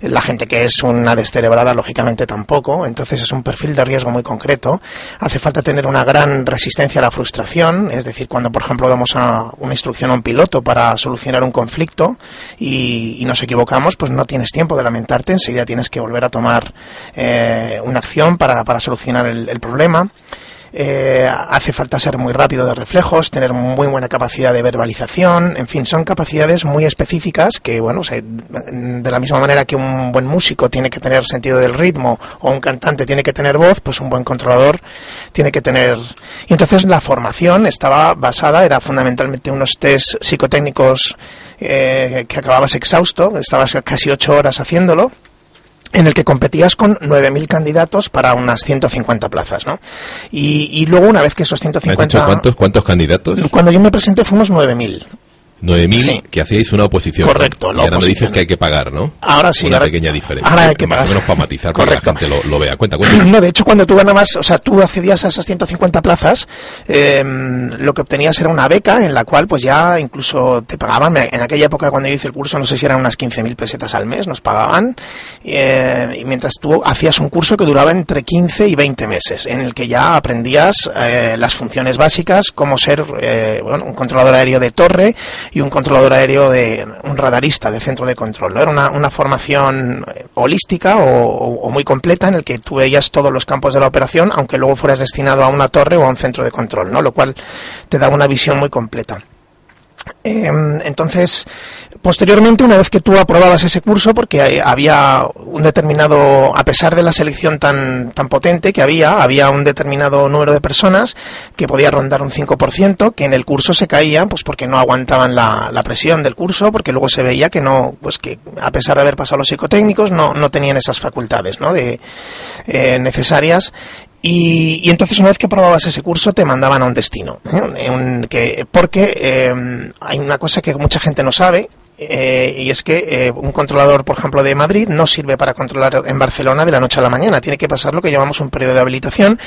la gente que es una descerebrada lógicamente tampoco, entonces es un perfil de riesgo muy concreto. Hace falta tener una gran resistencia a la frustración, es decir, cuando por ejemplo damos a una instrucción a un piloto para solucionar un conflicto y, y nos equivocamos, pues no tienes tiempo de lamentarte, enseguida tienes que volver a tomar eh, una acción para, para solucionar el, el problema. Eh, hace falta ser muy rápido de reflejos, tener muy buena capacidad de verbalización, en fin, son capacidades muy específicas que, bueno, o de la misma manera que un buen músico tiene que tener sentido del ritmo o un cantante tiene que tener voz, pues un buen controlador tiene que tener. Y entonces la formación estaba basada, era fundamentalmente unos test psicotécnicos eh, que acababas exhausto, estabas casi ocho horas haciéndolo en el que competías con 9.000 candidatos para unas 150 plazas, ¿no? Y, y luego una vez que esos 150... ¿Me has dicho cuántos, cuántos candidatos? Cuando yo me presenté fuimos 9.000. 9.000 Sí. que hacíais una oposición. Correcto, Y la ahora me dices que hay que pagar, ¿no? Ahora sí, Una ahora- pequeña diferencia. ahora hay que Más pagar. o menos para matizar, para Correcto. que la gente lo, lo vea. Cuenta, cuenta. No, de hecho, cuando tú ganabas, o sea, tú accedías a esas 150 plazas, eh, lo que obtenías era una beca en la cual, pues ya incluso te pagaban. En aquella época, cuando yo hice el curso, no sé si eran unas 15.000 pesetas al mes, nos pagaban. eh, y mientras tú hacías un curso que duraba entre 15 y 20 meses, en el que ya aprendías eh, las funciones básicas, cómo ser eh, bueno, un controlador aéreo de torre y un controlador aéreo de un radarista de centro de control. Era una, una formación eh, holística o, muy completa en el que tú veías todos los campos de la operación, aunque luego fueras destinado a una torre o a un centro de control, ¿no? lo cual te da una visión muy completa. Eh, entonces, posteriormente, una vez que tú aprobabas ese curso, porque había un determinado, a pesar de la selección tan, tan potente que había, había un determinado número de personas que podía rondar un 5%, que en el curso se caían, pues porque no aguantaban la, la presión del curso, porque luego se veía que no, pues que a pesar de haber pasado los psicotécnicos, no, no tenían esas facultades, ¿no? De, eh, necesarias y, y entonces una vez que aprobabas ese curso te mandaban a un destino. ¿eh? Un- que, porque eh, hay una cosa que mucha gente no sabe. Eh, y es que eh, un controlador, por ejemplo, de Madrid no sirve para controlar en Barcelona de la noche a la mañana. Tiene que pasar lo que llamamos un periodo de habilitación.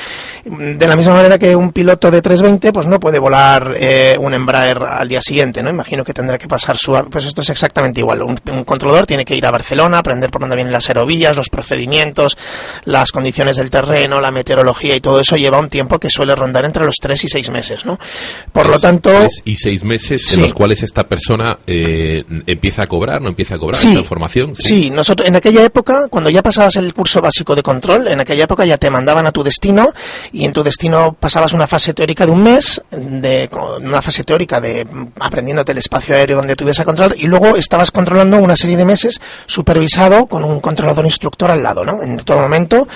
De la misma manera que un piloto de 320 pues no puede volar eh, un Embraer al día siguiente. no Imagino que tendrá que pasar su... Pues esto es exactamente igual. Un, un controlador tiene que ir a Barcelona, aprender por dónde vienen las aerovías, los procedimientos, las condiciones del terreno, la meteorología y todo eso lleva un tiempo que suele rondar entre los 3 y 6 meses. ¿no? Por lo tanto... tres y seis meses Sí. en los cuales esta persona eh, empieza a cobrar, no empieza a cobrar Sí. esta formación. Sí, nosotros en aquella época, cuando ya pasabas el curso básico de control, en aquella época ya te mandaban a tu destino y en tu destino pasabas una fase teórica de un mes, de una fase teórica de mm, aprendiéndote el espacio aéreo donde tuviese a controlar y luego estabas controlando una serie de meses supervisado con un controlador instructor al lado, ¿no? En todo momento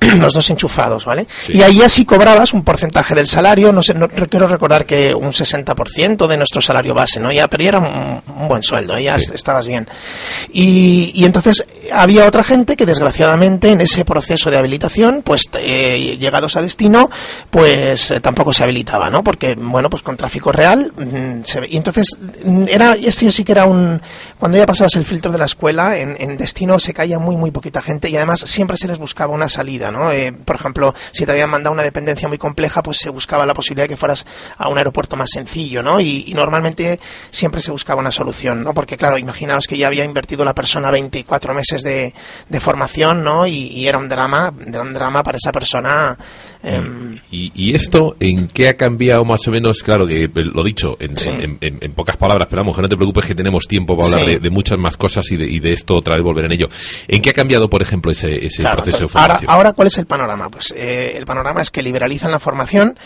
<clears throat> los dos enchufados, ¿vale? Sí. Y ahí ya sí cobrabas un porcentaje del salario, no sé, no quiero recordar que un 60% de nuestro salario base, ¿no? Ya, pero ya era un, un buen sueldo, ¿eh? ya Sí. estabas bien. Y, y entonces había otra gente que desgraciadamente en ese proceso de habilitación, pues eh, llegados a destino, pues eh, tampoco se habilitaba, ¿no? Porque, bueno, pues con tráfico real, mm, se y entonces mm, era, este sí que era un, cuando ya pasabas el filtro de la escuela, en, en destino se caía muy, muy poquita gente y además siempre se les buscaba una salida, ¿no? Eh, por ejemplo, si te habían mandado una dependencia muy compleja, pues se buscaba la posibilidad de que fueras a un aeropuerto más sencillo, ¿no? Y, y normalmente siempre se buscaba una solución, ¿no? Porque claro, imaginaos que ya había invertido la persona 24 meses de, de formación, ¿no? Y, y era un drama, era un drama para esa persona. em, ¿Y, y esto en qué ha cambiado más o menos? Claro que eh, lo dicho en, Sí. en- en- en pocas palabras, pero vamos, que no te preocupes que tenemos tiempo para hablar Sí. de, de muchas más cosas y de, y de esto otra vez volver en ello. ¿En qué ha cambiado, por ejemplo, ese, ese Claro, proceso de ahora, formación? ahora, ¿cuál es el panorama? Pues eh, el panorama es que liberalizan la formación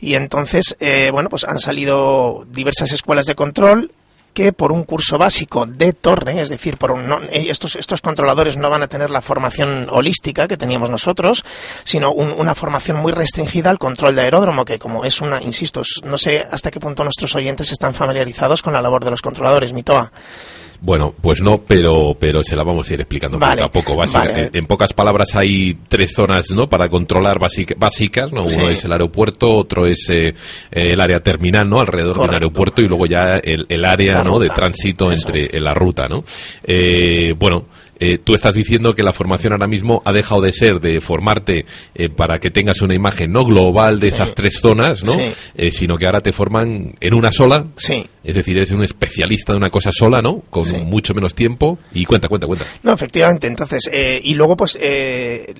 y entonces, eh, bueno, pues han salido diversas escuelas de control que por un curso básico de torre, es decir, por un- no- eh, estos, estos controladores no van a tener la formación holística que teníamos nosotros, sino un- una formación muy restringida al control de aeródromo, que como es una, insisto, no sé hasta qué punto nuestros oyentes están familiarizados con la labor de los controladores, Mitoa. Bueno, pues no, pero pero se la vamos a ir explicando Vale, poco a poco. Básica- vale. en, en pocas palabras hay tres zonas, ¿no? Para controlar básica- básicas, ¿no? Uno Sí. es el aeropuerto, otro es eh, el área terminal, ¿no? Alrededor de un Correcto. aeropuerto y luego ya el, el área, ¿no? De tránsito Eso entre es. en la ruta, ¿no? Eh, bueno. Eh, tú estás diciendo que la formación ahora mismo ha dejado de ser de formarte eh, para que tengas una imagen no global de Sí. esas tres zonas, ¿no? Sí. Eh, sino que ahora te forman en una sola, Sí. es decir, eres un especialista de una cosa sola, ¿no? Con Sí. mucho menos tiempo. Y cuenta, cuenta, cuenta. No, efectivamente. Entonces, eh, y luego, pues, eh,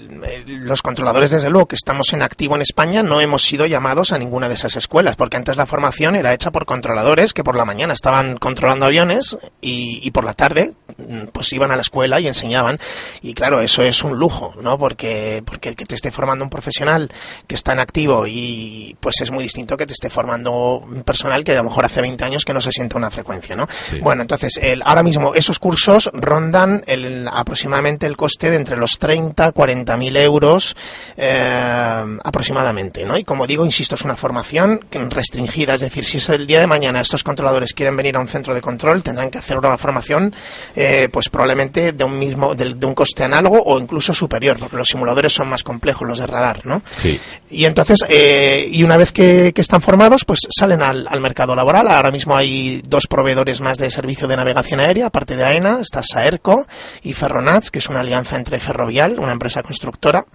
los controladores, desde luego, que estamos en activo en España, no hemos sido llamados a ninguna de esas escuelas, porque antes la formación era hecha por controladores que por la mañana estaban controlando aviones y, y por la tarde, mm, pues, iban a la escuela y enseñaban. Y claro, eso es un lujo, ¿no? Porque, porque que te esté formando un profesional que está en activo y, pues, es muy distinto que te esté formando un personal que a lo mejor hace 20 años que no se siente una frecuencia, ¿no? Sí. Bueno, entonces, el, ahora mismo esos cursos rondan el, aproximadamente el coste de entre los 30 40 mil euros eh, aproximadamente, ¿no? Y como digo, insisto, es una formación restringida, es decir, si es el día de mañana estos controladores quieren venir a un centro de control, tendrán que hacer una formación, eh, pues probablemente de un mismo, de, de un coste análogo o incluso superior, porque los simuladores son más complejos, los de radar, ¿no? Sí. Y entonces, eh, y una vez que, que están formados, pues salen al, al mercado laboral. Ahora mismo hay dos proveedores más de servicio de navegación aérea, aparte de AENA, está Saerco y Ferronats, que es una alianza entre Ferrovial, una empresa constructora,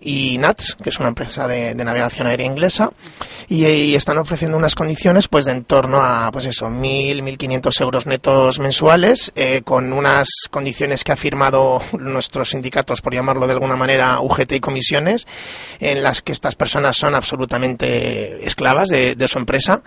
y NATS, que es una empresa de, de navegación aérea inglesa, y, y están ofreciendo unas condiciones pues de en torno a, pues eso, 1.000, 1.500 euros netos mensuales, eh, con unas condiciones que firmado nuestros sindicatos, por llamarlo de alguna manera, UGT y comisiones, en las que estas personas son absolutamente esclavas de, de su empresa.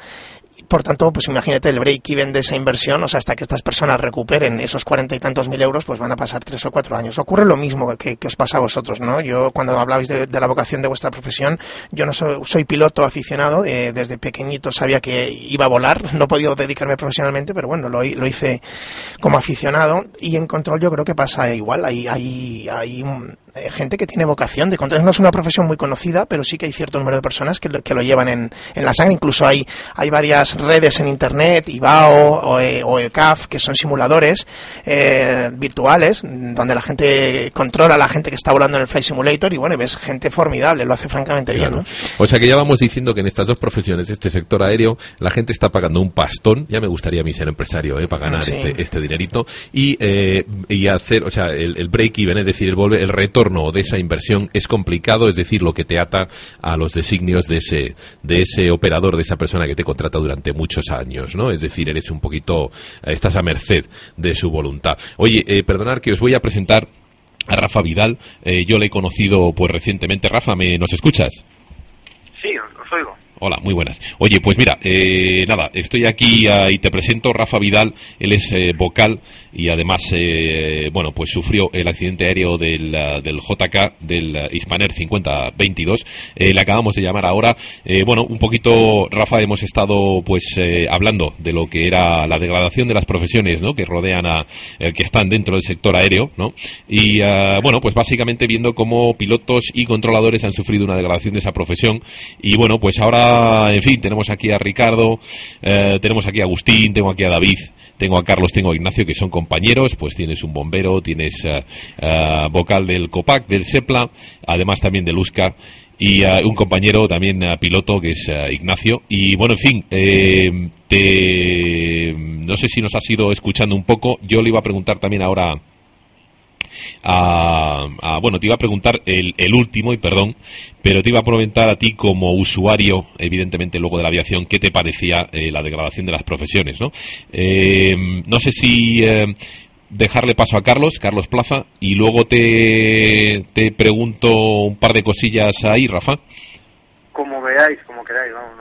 Por tanto, pues imagínate el break-even de esa inversión, o sea, hasta que estas personas recuperen esos cuarenta y tantos mil euros, pues van a pasar tres o cuatro años. Ocurre lo mismo que, os pasa a vosotros, ¿no? Yo, cuando hablabais de, la vocación de vuestra profesión, yo no soy, soy piloto aficionado, eh, desde pequeñito sabía que iba a volar, <laughs> no he podido dedicarme profesionalmente, pero bueno, lo, lo hice como aficionado, y en control yo creo que pasa igual, hay, hay, hay eh, gente que tiene vocación de control, no es una profesión muy conocida, pero sí que hay cierto número de personas que lo, que lo llevan en, en la sangre, incluso hay, hay varias redes en internet, IBAO o, eh, o ECAF, que son simuladores eh, virtuales, donde la gente controla a la gente que está volando en el Flight Simulator y bueno, ves gente formidable, lo hace francamente bien. O sea que ya vamos diciendo que en estas dos profesiones de este sector aéreo la gente está pagando un pastón. Ya me gustaría a mí ser empresario ¿eh? para ganar Sí. este, este dinerito y, eh, y hacer, o sea, el, el break-even, es decir, el, volver, el retorno de esa inversión es complicado, es decir, lo que te ata a los designios de ese, de ese operador, de esa persona que te contrata durante muchos años, ¿no? Es decir, eres un poquito, estás a merced de su voluntad. Oye, eh, perdonad que os voy a presentar a Rafa Vidal. Eh, yo le he conocido pues recientemente. Rafa, ¿me, ¿nos escuchas? Sí. Hola, muy buenas. Oye, pues mira, eh, nada, estoy aquí y te presento Rafa Vidal. Él es eh, vocal y además, eh, bueno, pues sufrió el accidente aéreo del, ah, del JK, del ah, Hispaner 5022. Eh, le acabamos de llamar ahora. Bueno, un poquito, Rafa, hemos estado pues hablando de lo que era la degradación de las profesiones, ¿no? Que rodean a, que están dentro del sector aéreo, ¿no? Y ah, bueno, pues básicamente viendo cómo pilotos y controladores han sufrido una degradación de esa profesión. Y bueno, pues ahora, en fin, tenemos aquí a Ricardo, eh, tenemos aquí a Agustín, tengo aquí a David, tengo a Carlos, tengo a Ignacio, que son compañeros, pues tienes un bombero, tienes eh, eh, vocal del COPAC, del SEPLA, además también del USCA, y un compañero también piloto, que es Ignacio. Y bueno, en fin, eh, no sé si nos has ido escuchando un poco, yo le iba a preguntar también ahora a, a- bueno, te iba a preguntar el, el último, y perdón, pero te iba a preguntar a ti como usuario, evidentemente luego de la aviación, qué te parecía eh, la degradación de las profesiones, ¿no? Eh, no sé si eh, dejarle paso a Carlos, Carlos Plaza, y luego te, te pregunto un par de cosillas ahí, Rafa. Como veáis, como queráis, vamos,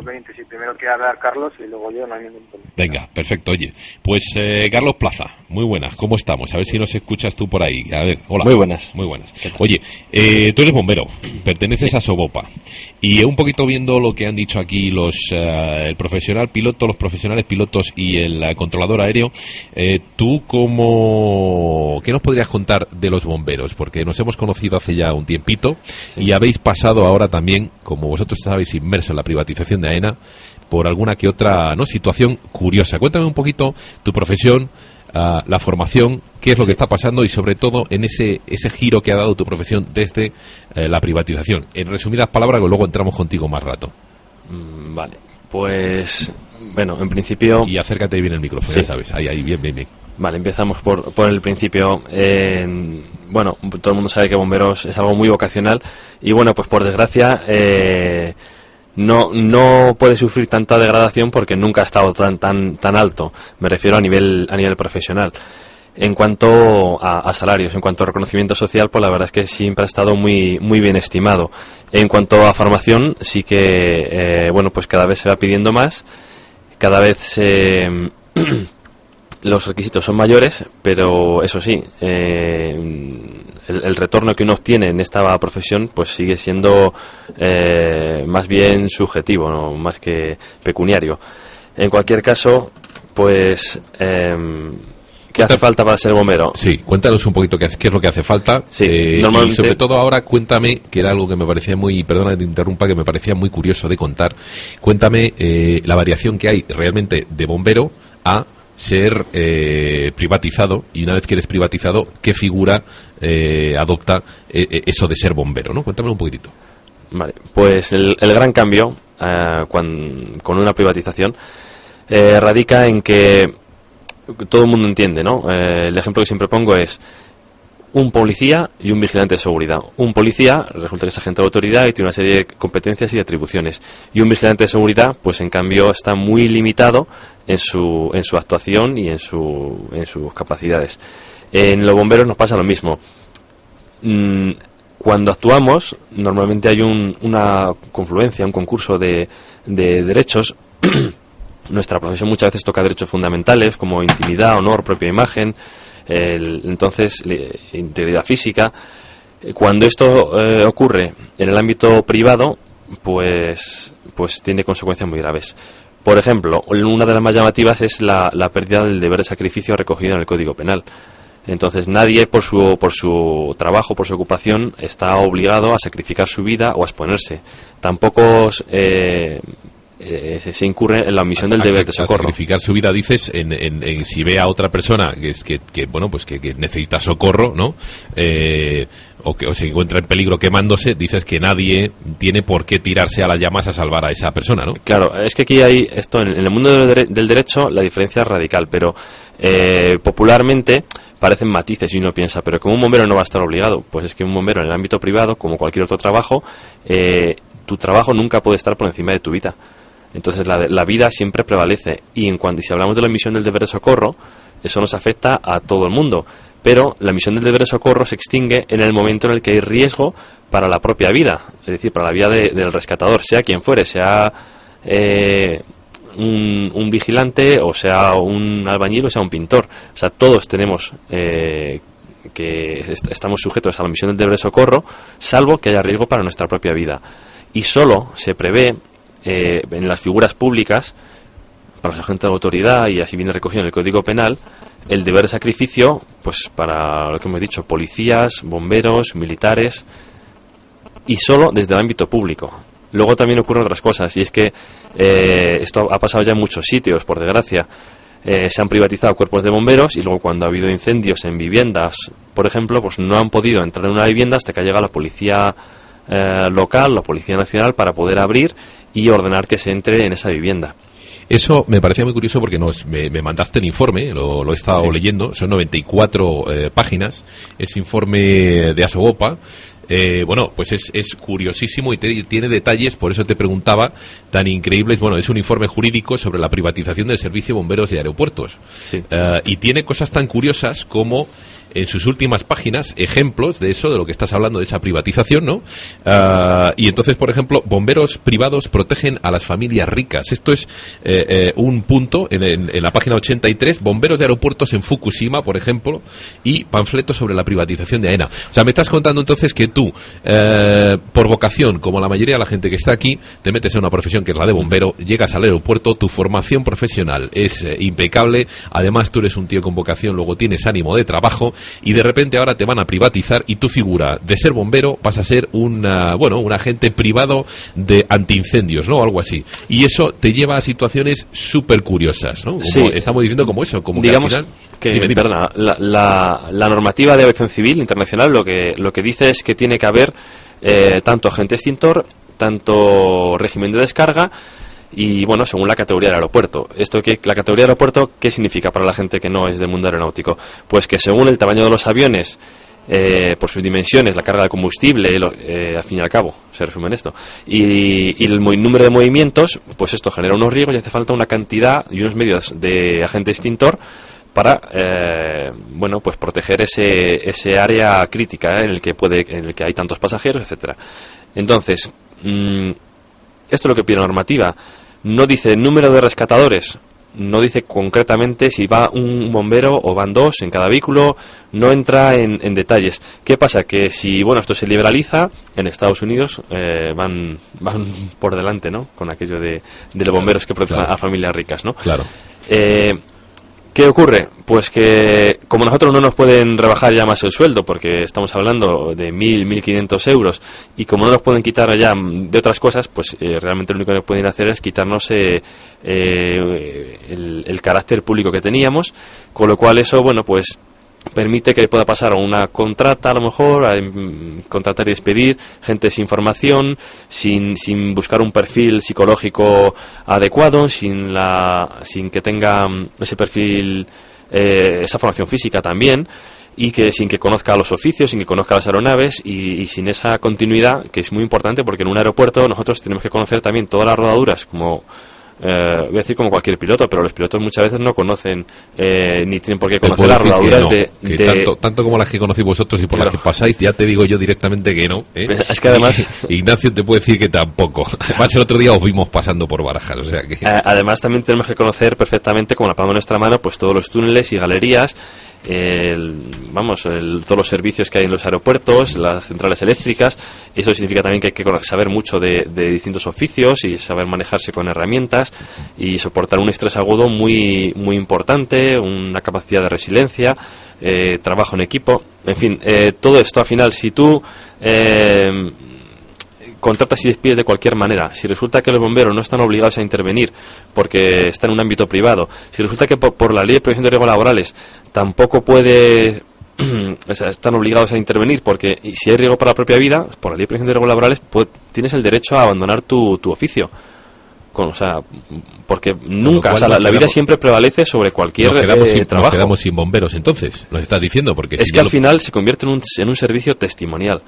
inconveniente. Si primero quiere hablar Carlos y luego yo, no hay ningún inconveniente. Venga, perfecto. Oye, pues eh, Carlos Plaza, muy buenas, ¿cómo estamos? A ver si nos escuchas tú por ahí. A ver, hola. Muy buenas. Muy buenas. Oye, eh, tú eres bombero, perteneces a Sobopa. Y un poquito viendo lo que han dicho aquí los eh, el profesional piloto, los profesionales pilotos y el eh, controlador aéreo, eh, tú cómo... ¿Qué nos podrías contar de los bomberos? Porque nos hemos conocido hace ya un tiempito y habéis pasado ahora también, como vosotros estabais inmersos en la privatización de AENA, por alguna que otra no situación curiosa. Cuéntame un poquito tu profesión, ah, la formación, qué es lo que está pasando y sobre todo en ese ese giro que ha dado tu profesión desde eh, la privatización. En resumidas palabras, luego entramos contigo más rato. Mm, Vale, pues bueno, en principio... Y acércate bien el micrófono, Sí. ya sabes. Ahí, ahí, bien, bien, bien. Vale, empezamos por, por el principio. Eh, bueno, todo el mundo sabe que bomberos es algo muy vocacional y bueno, pues por desgracia eh, no, no puede sufrir tanta degradación porque nunca ha estado tan, tan, tan alto. Me refiero a nivel, a nivel profesional. En cuanto a, salarios, en cuanto a reconocimiento social, pues la verdad es que siempre ha estado muy, muy bien estimado. En cuanto a formación, sí que, eh, bueno, pues cada vez se va pidiendo más, cada vez se, <clears throat> los requisitos son mayores, pero eso sí, eh, el, el retorno que uno obtiene en esta profesión pues sigue siendo eh, más bien subjetivo, ¿no? más que pecuniario. En cualquier caso, pues, eh, ¿qué hace falta para ser bombero? Sí, cuéntanos un poquito qué es lo que hace falta. Sí, eh, normalmente- Y sobre todo ahora cuéntame, que era algo que me parecía muy, perdona que te interrumpa, que me parecía muy curioso de contar. Cuéntame eh, la variación que hay realmente de bombero a ser eh, privatizado y una vez que eres privatizado, ¿qué figura eh, adopta eh, eh, eso de ser bombero? ¿no? Cuéntame un poquitito. Vale, pues el, el gran cambio eh, con una privatización eh, radica en que todo el mundo entiende, ¿no? El ejemplo que siempre pongo es un policía y un vigilante de seguridad. Un policía resulta que es agente de autoridad y tiene una serie de competencias y atribuciones. Y un vigilante de seguridad, pues en cambio está muy limitado en su, en su actuación y en, su, en sus capacidades. En los bomberos nos pasa lo mismo. Mm, cuando actuamos, normalmente hay un- una confluencia, un concurso de, de derechos. <clears throat> Nuestra profesión muchas veces toca derechos fundamentales como intimidad, honor, propia imagen, el- entonces integridad física. Cuando esto eh, ocurre en el ámbito privado, pues, pues tiene consecuencias muy graves. Por ejemplo, una de las más llamativas es la, la pérdida del deber de sacrificio recogido en el Código Penal. Entonces nadie por su, por su trabajo, por su ocupación, está obligado a sacrificar su vida o a exponerse. Tampoco eh, eh, se, se incurre en la omisión del a, deber de a socorro. sacrificar su vida dices en, en- en si ve a otra persona que es que, que, bueno pues que, que necesita socorro no Eh, o que o se encuentra en peligro quemándose dices que nadie tiene por qué tirarse a las llamas a salvar a esa persona no Claro, es que aquí hay esto en, en el mundo del, del derecho la diferencia es radical, pero eh, popularmente parecen matices y uno piensa, pero como un bombero no va a estar obligado, pues es que un bombero en el ámbito privado, como cualquier otro trabajo, eh, tu trabajo nunca puede estar por encima de tu vida. Entonces la, la vida siempre prevalece y en cuanto y si hablamos de la emisión del deber de socorro, eso nos afecta a todo el mundo. pero la misión del deber de socorro se extingue en el momento en el que hay riesgo para la propia vida, es decir, para la vida de- del rescatador, sea quien fuere, sea eh, un, un vigilante o sea un albañil o sea un pintor. O sea, todos tenemos eh, que est- estamos sujetos a la misión del deber de socorro, salvo que haya riesgo para nuestra propia vida. Y solo se prevé eh, en las figuras públicas, para los agentes de autoridad, y así viene recogido en el Código Penal, el deber de sacrificio, pues para lo que hemos dicho, policías, bomberos, militares, y solo desde el ámbito público. Luego también ocurren otras cosas, y es que eh, esto ha pasado ya en muchos sitios, por desgracia. Eh, se han privatizado cuerpos de bomberos y luego cuando ha habido incendios en viviendas, por ejemplo, pues no han podido entrar en una vivienda hasta que ha llegado la policía eh, local, la policía nacional, para poder abrir y ordenar que se entre en esa vivienda. Eso me parecía muy curioso porque nos, me, me mandaste el informe, lo, lo he estado Sí. leyendo, son 94 eh, páginas, ese informe de Asogopa. eh, bueno, pues es, es curiosísimo y te- tiene detalles, por eso te preguntaba, tan increíbles. Bueno, es un informe jurídico sobre la privatización del servicio de bomberos de aeropuertos. Sí. Eh, y tiene cosas tan curiosas como en sus últimas páginas ejemplos de eso, de lo que estás hablando, de esa privatización, ¿no? Ah, y entonces, por ejemplo, bomberos privados protegen a las familias ricas. Esto es eh, eh, un punto en, en- en la página 83, bomberos de aeropuertos en Fukushima, por ejemplo, y panfletos sobre la privatización de AENA. O sea, me estás contando entonces que tú, eh, por vocación, como la mayoría de la gente que está aquí, te metes en una profesión que es la de bombero, llegas al aeropuerto, tu formación profesional es eh, impecable, además tú eres un tío con vocación, luego tienes ánimo de trabajo y de repente ahora te van a privatizar y tu figura de ser bombero pasa a ser un, ah, bueno, un agente privado de antiincendios, ¿no? Algo así. Y eso te lleva a situaciones súper curiosas, ¿no? Como Sí. Estamos diciendo como eso, como digamos que al final... que, Dime, dime. perdona, la, la- la normativa de aviación civil internacional lo que lo que dice es que tiene que haber eh, tanto agente extintor tanto régimen de descarga y bueno según la categoría del aeropuerto esto que la categoría del aeropuerto qué significa para la gente que no es del mundo aeronáutico pues que según el tamaño de los aviones eh, por sus dimensiones, la carga de combustible, eh, al fin y al cabo, se resume en esto. Y, el número de movimientos, pues esto genera unos riesgos y hace falta una cantidad y unos medios de agente extintor para, eh, bueno, pues proteger ese, ese área crítica eh, en el que puede, en el que hay tantos pasajeros, etcétera. Entonces, mm, esto es lo que pide la normativa. No dice número de rescatadores, no dice concretamente si va un bombero o van dos en cada vehículo, no entra en, en detalles. ¿Qué pasa? Que si bueno esto se liberaliza, en Estados Unidos eh, van, van por delante, ¿no? Con aquello de, de los bomberos que protegen claro. a familias ricas, ¿no? Claro. Eh, ¿Qué ocurre? Pues que como nosotros no nos pueden rebajar ya más el sueldo, porque estamos hablando de 1.000, 1.500 euros, y como no nos pueden quitar ya de otras cosas, pues eh, realmente lo único que pueden hacer es quitarnos eh, eh, el carácter público que teníamos, con lo cual eso, bueno, pues permite que pueda pasar una contrata a lo mejor, a mm, contratar y despedir gente sin formación, sin, sin buscar un perfil psicológico adecuado, sin, la, sin que tenga mm, ese perfil, eh, esa formación física también y que sin que conozca los oficios, sin que conozca las aeronaves y, y sin esa continuidad que es muy importante porque en un aeropuerto nosotros tenemos que conocer también todas las rodaduras como eh, voy a decir como cualquier piloto, pero los pilotos muchas veces no conocen eh, ni tienen por qué conocer las rodaduras no, de, de- tanto, tanto como las que conocéis vosotros y por las Claro. que pasáis, ya te digo yo directamente que no. ¿eh? <laughs> Es que además- <laughs> Ignacio te puede decir que tampoco. Además, el otro día os vimos pasando por Barajas, o sea que... Eh, además también tenemos que conocer perfectamente como la palma de nuestra mano pues todos los túneles y galerías el- vamos el- todos los servicios que hay en los aeropuertos las centrales eléctricas eso significa también que hay que saber mucho de, de distintos oficios y saber manejarse con herramientas y soportar un estrés agudo muy muy importante una capacidad de resiliencia eh, trabajo en equipo en fin eh, todo esto al final si tú eh, contratas y despides de cualquier manera, si resulta que los bomberos no están obligados a intervenir porque están en un ámbito privado, si resulta que por, por la ley de prevención de riesgos laborales tampoco puede <clears throat> o sea, están obligados a intervenir porque y si hay riesgo para la propia vida, por la ley de prevención de riesgos laborales pues, tienes el derecho a abandonar tu, tu oficio. Con, o sea, porque nunca, o sea, la, nos la vida siempre prevalece sobre cualquier nos, quedamos eh, sin, nos trabajo. quedamos sin bomberos, entonces, nos estás diciendo, porque Es si que al lo- final se convierte en un, en un servicio testimonial.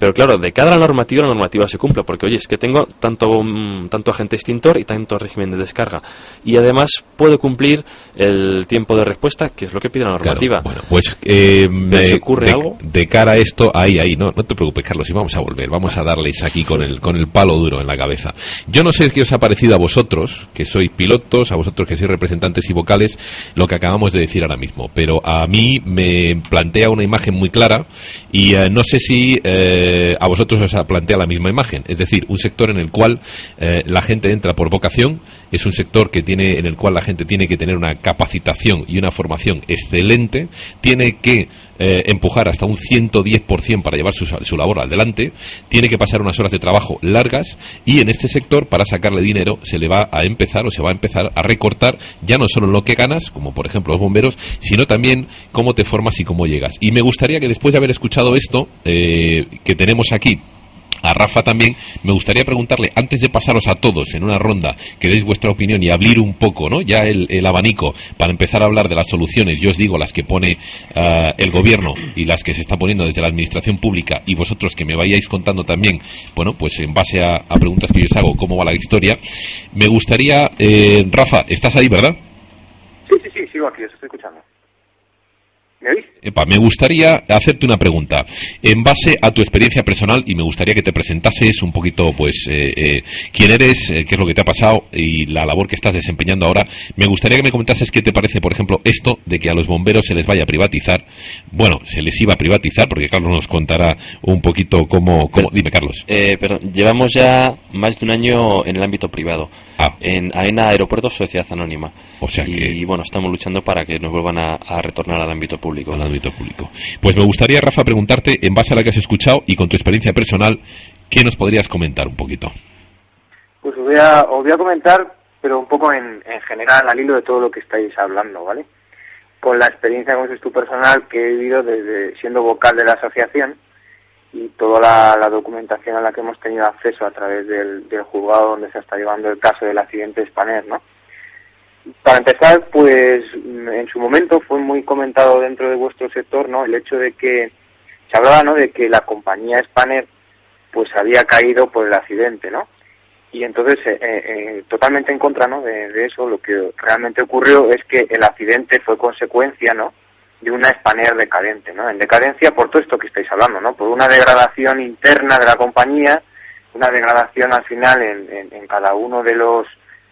Pero claro, de cada normativa, la normativa se cumple, porque oye, es que tengo tanto, mm, tanto agente extintor y tanto régimen de descarga. Y además puedo cumplir el tiempo de respuesta, que es lo que pide la normativa. Bueno, pues eh, se ocurre de, algo? de cara a esto, ahí, ahí, no, no te preocupes, Carlos, y vamos a volver, vamos a darles aquí con el, con el palo duro en la cabeza. Yo no sé qué os ha parecido a vosotros, que sois pilotos, a vosotros que sois representantes y vocales, lo que acabamos de decir ahora mismo, pero a mí me plantea una imagen muy clara y eh, no sé si eh, a vosotros os plantea la misma imagen, es decir, un sector en el cual eh, la gente entra por vocación, es un sector que tiene, en el cual la gente tiene que tener una capacitación y una formación excelente, tiene que eh, empujar hasta un 110% para llevar su, su labor adelante, tiene que pasar unas horas de trabajo largas y en este sector para sacarle dinero se le va a empezar o se va a empezar a recortar ya no solo lo que ganas, como por ejemplo los bomberos, sino también cómo te formas y cómo llegas. Y me gustaría que después de haber escuchado esto eh, que tenemos aquí, a Rafa también, me gustaría preguntarle, antes de pasaros a todos en una ronda, que deis vuestra opinión y abrir un poco, ¿no? Ya el, abanico para empezar a hablar de las soluciones, yo os digo las que pone ah, el gobierno y las que se está poniendo desde la administración pública y vosotros que me vayáis contando también, bueno, pues en base a, a preguntas que yo os hago, cómo va la historia. Me gustaría, eh, Rafa, estás ahí, ¿verdad? Sí, sí, sí, sigo aquí, os estoy escuchando. Epa, me gustaría hacerte una pregunta. En base a tu experiencia personal, y me gustaría que te presentases un poquito, pues, eh, eh, quién eres, eh, qué es lo que te ha pasado y la labor que estás desempeñando ahora, me gustaría que me comentases qué te parece, por ejemplo, esto de que a los bomberos se les vaya a privatizar. Bueno, se les iba a privatizar, porque Carlos nos contará un poquito cómo... cómo... Dime, Carlos. Eh, pero llevamos ya más de un año en el ámbito privado. En AENA Aeropuertos Sociedad Anónima. O sea y bueno, estamos luchando para que nos vuelvan a, a retornar al ámbito público. Al ámbito público. Pues me gustaría, Rafa, preguntarte, en base a la que has escuchado y con tu experiencia personal, ¿qué nos podrías comentar un poquito? Pues os voy a, os voy a comentar, pero un poco en, en general, al hilo de todo lo que estáis hablando, ¿vale? Con la experiencia, como dices tú, personal que he vivido desde siendo vocal de la asociación y toda la, documentación a la que hemos tenido acceso a través del, del juzgado donde se está llevando el caso del accidente Spanair, ¿no? Para empezar, pues en su momento fue muy comentado dentro de vuestro sector, ¿no? El hecho de que se hablaba, ¿no? De que la compañía Spanair pues había caído por el accidente, ¿no? Y entonces, eh, eh, totalmente en contra, ¿no? De, de, eso, lo que realmente ocurrió es que el accidente fue consecuencia, ¿no? De una Spanair decadente, ¿no? En decadencia por todo esto que estáis hablando, ¿no? Por una degradación interna de la compañía, una degradación al final en, en, cada uno de los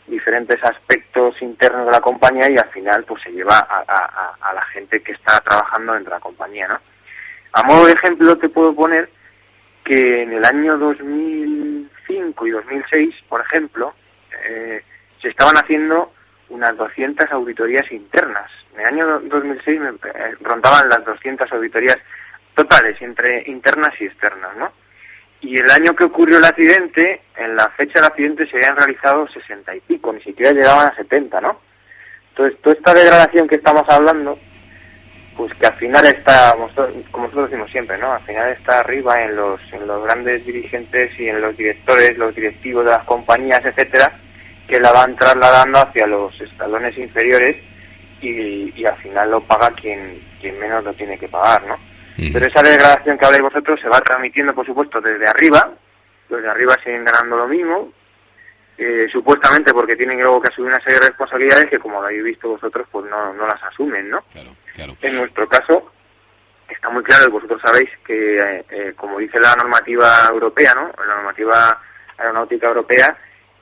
diferentes aspectos internos de la compañía y al final pues se lleva a, a, a, la gente que está trabajando dentro de la compañía, ¿no? A modo de ejemplo te puedo poner que en el año 2005 y 2006, por ejemplo, eh, se estaban haciendo unas 200 auditorías internas. En el año 2006 me, eh, rondaban las 200 auditorías totales, entre internas y externas, ¿no? Y el año que ocurrió el accidente, en la fecha del accidente se habían realizado 60 y pico, ni siquiera llegaban a 70, ¿no? Entonces, toda esta degradación que estamos hablando, pues que al final está, como nosotros decimos siempre, ¿no? Al final está arriba en los, en los grandes dirigentes y en los directores, los directivos de las compañías, etcétera, que la van trasladando hacia los escalones inferiores y, y al final lo paga quien, quien menos lo tiene que pagar, ¿no? Pero esa degradación que habláis vosotros se va transmitiendo, por supuesto, desde arriba. Los de arriba siguen ganando lo mismo, eh, supuestamente porque tienen luego que asumir una serie de responsabilidades que, como lo habéis visto vosotros, pues no, no las asumen, ¿no? Claro, claro. En nuestro caso, está muy claro, y vosotros sabéis que, eh, eh, como dice la normativa europea, ¿no? La normativa aeronáutica europea,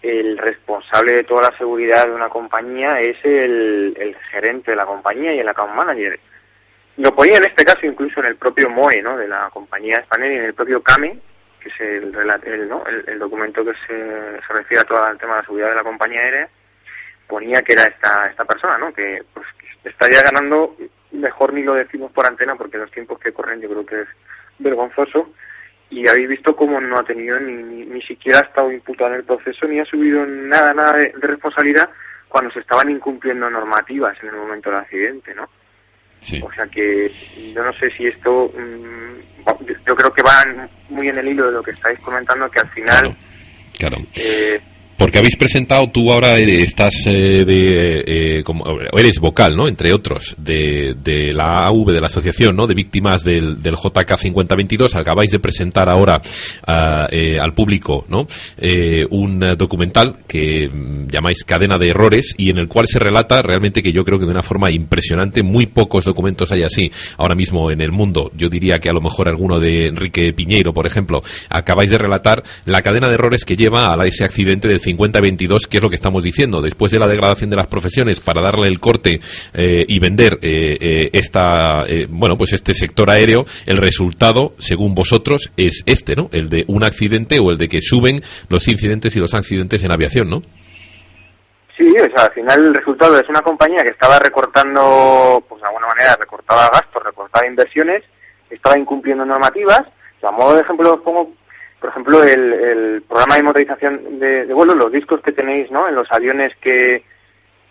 el responsable de toda la seguridad de una compañía es el, gerente de la compañía y el account manager lo ponía en este caso incluso en el propio MOE, ¿no? De la compañía española y en el propio CAME, que es el, el, ¿no? el documento que se, se, refiere a todo el tema de la seguridad de la compañía aérea, ponía que era esta esta persona, ¿no? Que pues que estaría ganando, mejor ni lo decimos por antena porque los tiempos que corren yo creo que es vergonzoso y habéis visto cómo no ha tenido ni, ni, ni siquiera ha estado imputado en el proceso ni ha subido nada nada de, de responsabilidad cuando se estaban incumpliendo normativas en el momento del accidente, ¿no? Sí. O sea que yo no sé si esto, mmm, yo creo que va muy en el hilo de lo que estáis comentando, que al final claro, claro. Eh, Porque habéis presentado, tú ahora estás eh, de, eh, como, eres vocal, ¿no? Entre otros, de, de la AV, de la Asociación, ¿no? De Víctimas del, del JK 5022. Acabáis de presentar ahora ah, eh, al público, ¿no? Eh, un documental que mm, llamáis Cadena de Errores y en el cual se relata realmente que yo creo que de una forma impresionante, muy pocos documentos hay así ahora mismo en el mundo. Yo diría que a lo mejor alguno de Enrique Piñeiro, por ejemplo, acabáis de relatar la cadena de errores que lleva a ese accidente del 50-22, que es lo que estamos diciendo. Después de la degradación de las profesiones para darle el corte eh, y vender eh, eh, esta, eh, bueno, pues este sector aéreo, el resultado, según vosotros, es este, ¿no? El de un accidente o el de que suben los incidentes y los accidentes en aviación, ¿no? Sí, o sea, al final el resultado es una compañía que estaba recortando, pues de alguna manera recortaba gastos, recortaba inversiones, estaba incumpliendo normativas. O a modo de ejemplo os pongo, por ejemplo, el, el programa de motorización de, de vuelo, los discos que tenéis, ¿no? En los aviones que,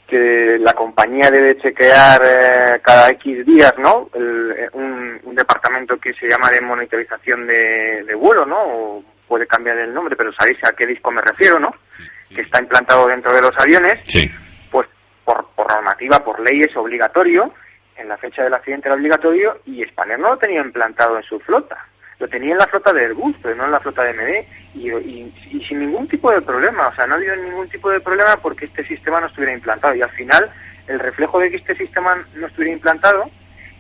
que la compañía debe chequear eh, cada X días, ¿no? El- eh, un, un departamento que se llama de monitorización de, de vuelo, ¿no? O puede cambiar el nombre, pero sabéis a qué disco me refiero, ¿no? Que está implantado dentro de los aviones Sí. pues por, por normativa, por ley es obligatorio, en la fecha del accidente era obligatorio y Spanair no lo tenía implantado en su flota. Lo tenía en la flota de Airbus, pero no en la flota de MD y, sin ningún tipo de problema. O sea, no ha habido ningún tipo de problema porque este sistema no estuviera implantado. Y al final, el reflejo de que este sistema no estuviera implantado,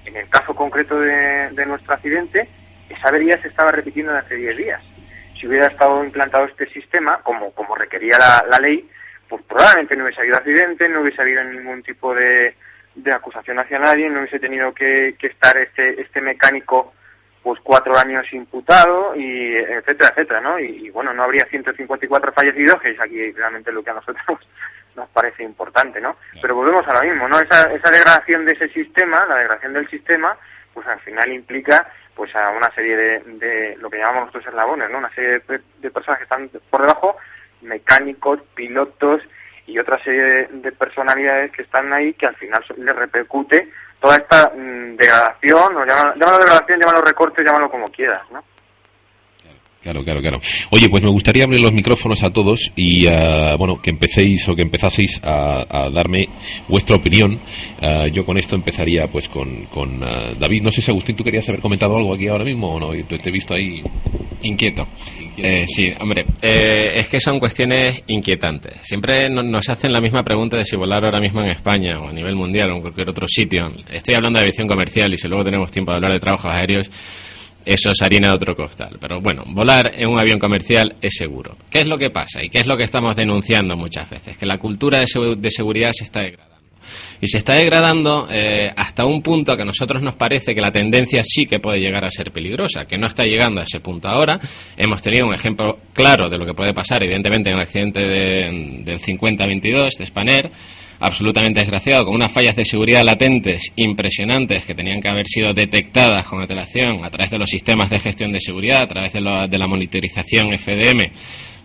en el caso concreto de, nuestro accidente, esa avería se estaba repitiendo de hace 10 días. Si hubiera estado implantado este sistema, como, como requería la, la ley, pues probablemente no hubiese habido accidente, no hubiese habido ningún tipo de, de acusación hacia nadie, no hubiese tenido que, que estar este, este mecánico pues cuatro años imputado y etcétera, etcétera, ¿no? Y, y, bueno, no habría 154 fallecidos, que es aquí realmente lo que a nosotros <laughs> nos parece importante, ¿no? Pero volvemos a lo mismo, ¿no? Esa, esa degradación de ese sistema, la degradación del sistema, pues al final implica pues a una serie de, de lo que llamamos nosotros eslabones, ¿no? Una serie de, de personas que están por debajo, mecánicos, pilotos y otra serie de, de personalidades que están ahí que al final les repercute toda esta mm, degradación, o llámalo, llámalo degradación, llámalo recorte, llámalo como quieras, ¿no? Claro, claro, claro. Oye, pues me gustaría abrir los micrófonos a todos y, ah, bueno, que empecéis o que empezaseis a, darme vuestra opinión. Ah, yo con esto empezaría, pues, con, con ah, David. No sé si, Agustín, tú querías haber comentado algo aquí ahora mismo o no. Te, te he visto ahí. Inquieto. Eh, sí, hombre, eh, es que son cuestiones inquietantes. Siempre no- nos hacen la misma pregunta de si volar ahora mismo en España o a nivel mundial o en cualquier otro sitio. Estoy hablando de aviación comercial y si luego tenemos tiempo de hablar de trabajos aéreos, eso es harina de otro costal. Pero bueno, volar en un avión comercial es seguro. ¿Qué es lo que pasa? ¿Y qué es lo que estamos denunciando muchas veces? Que la cultura de, segu- de seguridad se está degradando. Y se está degradando eh, hasta un punto que a nosotros nos parece que la tendencia sí que puede llegar a ser peligrosa, que no está llegando a ese punto ahora. Hemos tenido un ejemplo claro de lo que puede pasar, evidentemente, en el accidente de- del 50-22 de Spanair, absolutamente desgraciado, con unas fallas de seguridad latentes impresionantes que tenían que haber sido detectadas con antelación a través de los sistemas de gestión de seguridad, a través de, lo- de la monitorización FDM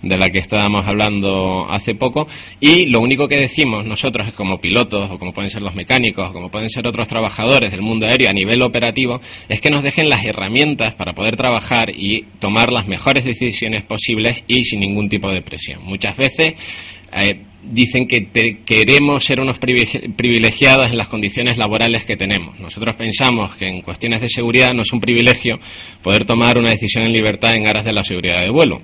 de la que estábamos hablando hace poco y lo único que decimos nosotros como pilotos o como pueden ser los mecánicos o como pueden ser otros trabajadores del mundo aéreo a nivel operativo es que nos dejen las herramientas para poder trabajar y tomar las mejores decisiones posibles y sin ningún tipo de presión. Muchas veces eh, dicen que queremos ser unos privilegi- privilegiados en las condiciones laborales que tenemos. Nosotros pensamos que en cuestiones de seguridad no es un privilegio poder tomar una decisión en libertad en aras de la seguridad de vuelo.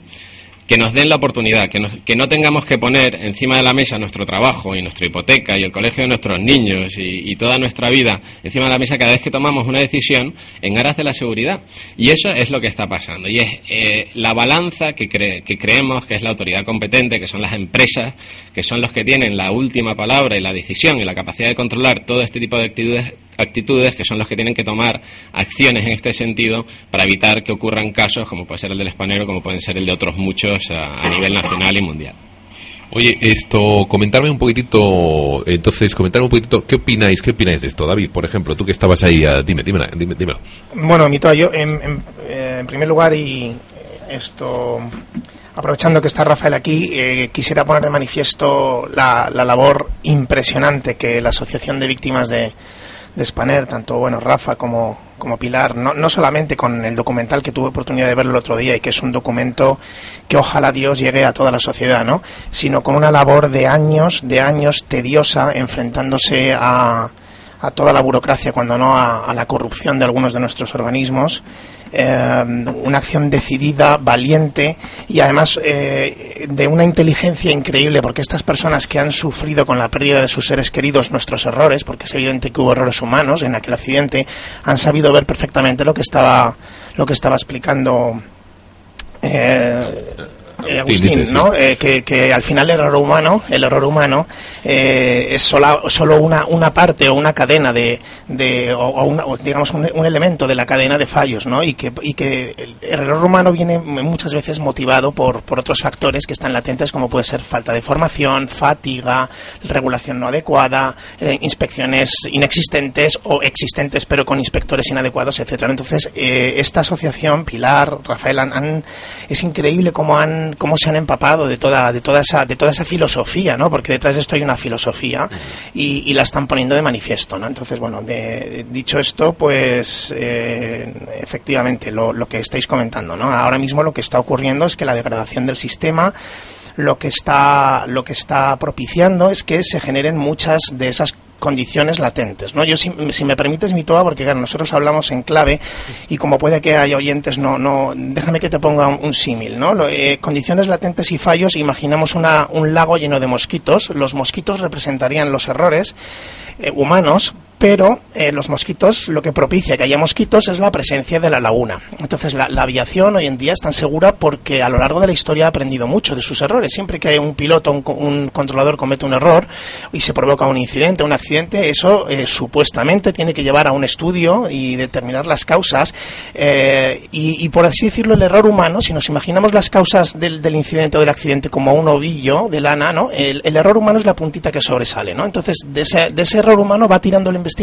Que nos den la oportunidad, que, nos- que no tengamos que poner encima de la mesa nuestro trabajo y nuestra hipoteca y el colegio de nuestros niños y, toda nuestra vida encima de la mesa cada vez que tomamos una decisión en aras de la seguridad. Y eso es lo que está pasando. Y es eh, la balanza que, cre- que creemos que es la autoridad competente, que son las empresas, que son los que tienen la última palabra y la decisión y la capacidad de controlar todo este tipo de actitudes, actitudes que son los que tienen que tomar acciones en este sentido para evitar que ocurran casos como puede ser el del espanero, como pueden ser el de otros muchos a, a nivel nacional y mundial. Oye, esto, comentarme un poquitito, entonces, comentarme un poquitito, ¿qué opináis, qué opináis de esto? David, por ejemplo, tú que estabas ahí, ah, dime, dime, dime, dímelo. Bueno, Mito, yo en, en- eh, en primer lugar y eh, esto aprovechando que está Rafael aquí, eh, quisiera poner de manifiesto la, la labor impresionante que la Asociación de Víctimas de, de Spanair, tanto bueno Rafa como, como Pilar, no, no solamente con el documental que tuve oportunidad de verlo el otro día y que es un documento que ojalá Dios llegue a toda la sociedad, ¿no? sino con una labor de años, de años tediosa, enfrentándose a, a toda la burocracia, cuando no a la corrupción de algunos de nuestros organismos eh, una acción decidida, valiente y además eh, de una inteligencia increíble, porque estas personas que han sufrido con la pérdida de sus seres queridos nuestros errores, porque es evidente que hubo errores humanos en aquel accidente, han sabido ver perfectamente lo que estaba, lo que estaba explicando. Eh, eh, Agustín, ¿no? Eh, que, que, al final el error humano, el error humano eh, es solo, solo una, una parte o una cadena de, de o, una, o digamos un, un, elemento de la cadena de fallos, ¿no? Y que, y que el, error humano viene muchas veces motivado por, por otros factores que están latentes como puede ser falta de formación, fatiga, regulación no adecuada, eh, inspecciones inexistentes o existentes pero con inspectores inadecuados, etcétera. Entonces esta asociación, Pilar, Rafael, han, han, es increíble cómo han cómo se han empapado de toda, de toda esa, de toda esa filosofía, ¿no? Porque detrás de esto hay una filosofía y, la están poniendo de manifiesto, ¿no? Entonces, bueno, de, dicho esto, pues eh, efectivamente lo, lo que estáis comentando, ¿no? Ahora mismo lo que está ocurriendo es que la degradación del sistema lo que está lo que está propiciando es que se generen muchas de esas condiciones latentes. ¿no? Yo, si, si me permites, mi toa, porque claro, nosotros hablamos en clave y como puede que haya oyentes, no, no, déjame que te ponga un, símil. ¿no? Eh, condiciones latentes y fallos, imaginamos una, un lago lleno de mosquitos. Los mosquitos representarían los errores eh, humanos, pero eh, los mosquitos, lo que propicia que haya mosquitos es la presencia de la laguna. Entonces, la, la, aviación hoy en día es tan segura porque a lo largo de la historia ha aprendido mucho de sus errores. Siempre que un piloto, un, un controlador comete un error y se provoca un incidente, un accidente, eso eh, supuestamente tiene que llevar a un estudio y determinar las causas. Eh, y, y, por así decirlo, el error humano, si nos imaginamos las causas del, del incidente o del accidente como un ovillo de lana, ¿no? El, el, error humano es la puntita que sobresale, ¿no? Entonces, de ese, de ese error humano va tirando el investigador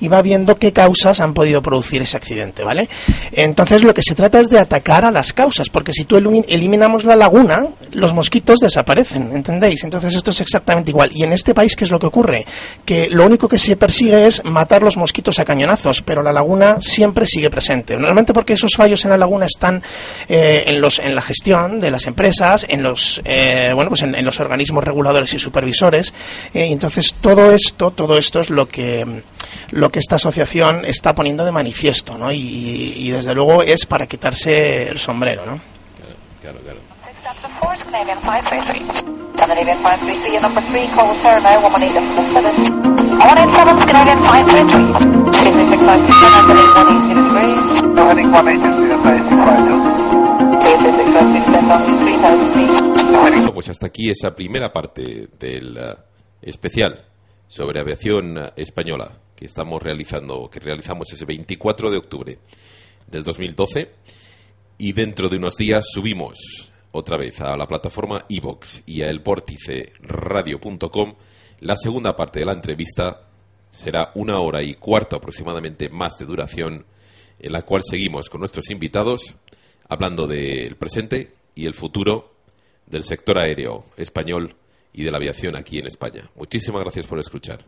y va viendo qué causas han podido producir ese accidente, ¿vale? Entonces lo que se trata es de atacar a las causas, porque si tú eliminamos la laguna, los mosquitos desaparecen, ¿entendéis? Entonces esto es exactamente igual. Y en este país, ¿qué es lo que ocurre? Que lo único que se persigue es matar los mosquitos a cañonazos, pero la laguna siempre sigue presente. Normalmente porque esos fallos en la laguna están eh, en, los, en la gestión de las empresas, en los, eh, bueno, pues en, en, los organismos reguladores y supervisores. Eh, entonces todo esto, todo esto es lo que lo que esta asociación está poniendo de manifiesto, ¿no? Y, y desde luego es para quitarse el sombrero, ¿no? Claro, claro. Bueno, pues hasta aquí esa primera parte del uh, especial sobre aviación española que estamos realizando, que realizamos ese 24 de octubre del 2012 y dentro de unos días subimos otra vez a la plataforma iVox y a elporticeradio.com la segunda parte de la entrevista será una hora y cuarto aproximadamente más de duración en la cual seguimos con nuestros invitados hablando del presente y el futuro del sector aéreo español y de la aviación aquí en España. Muchísimas gracias por escuchar.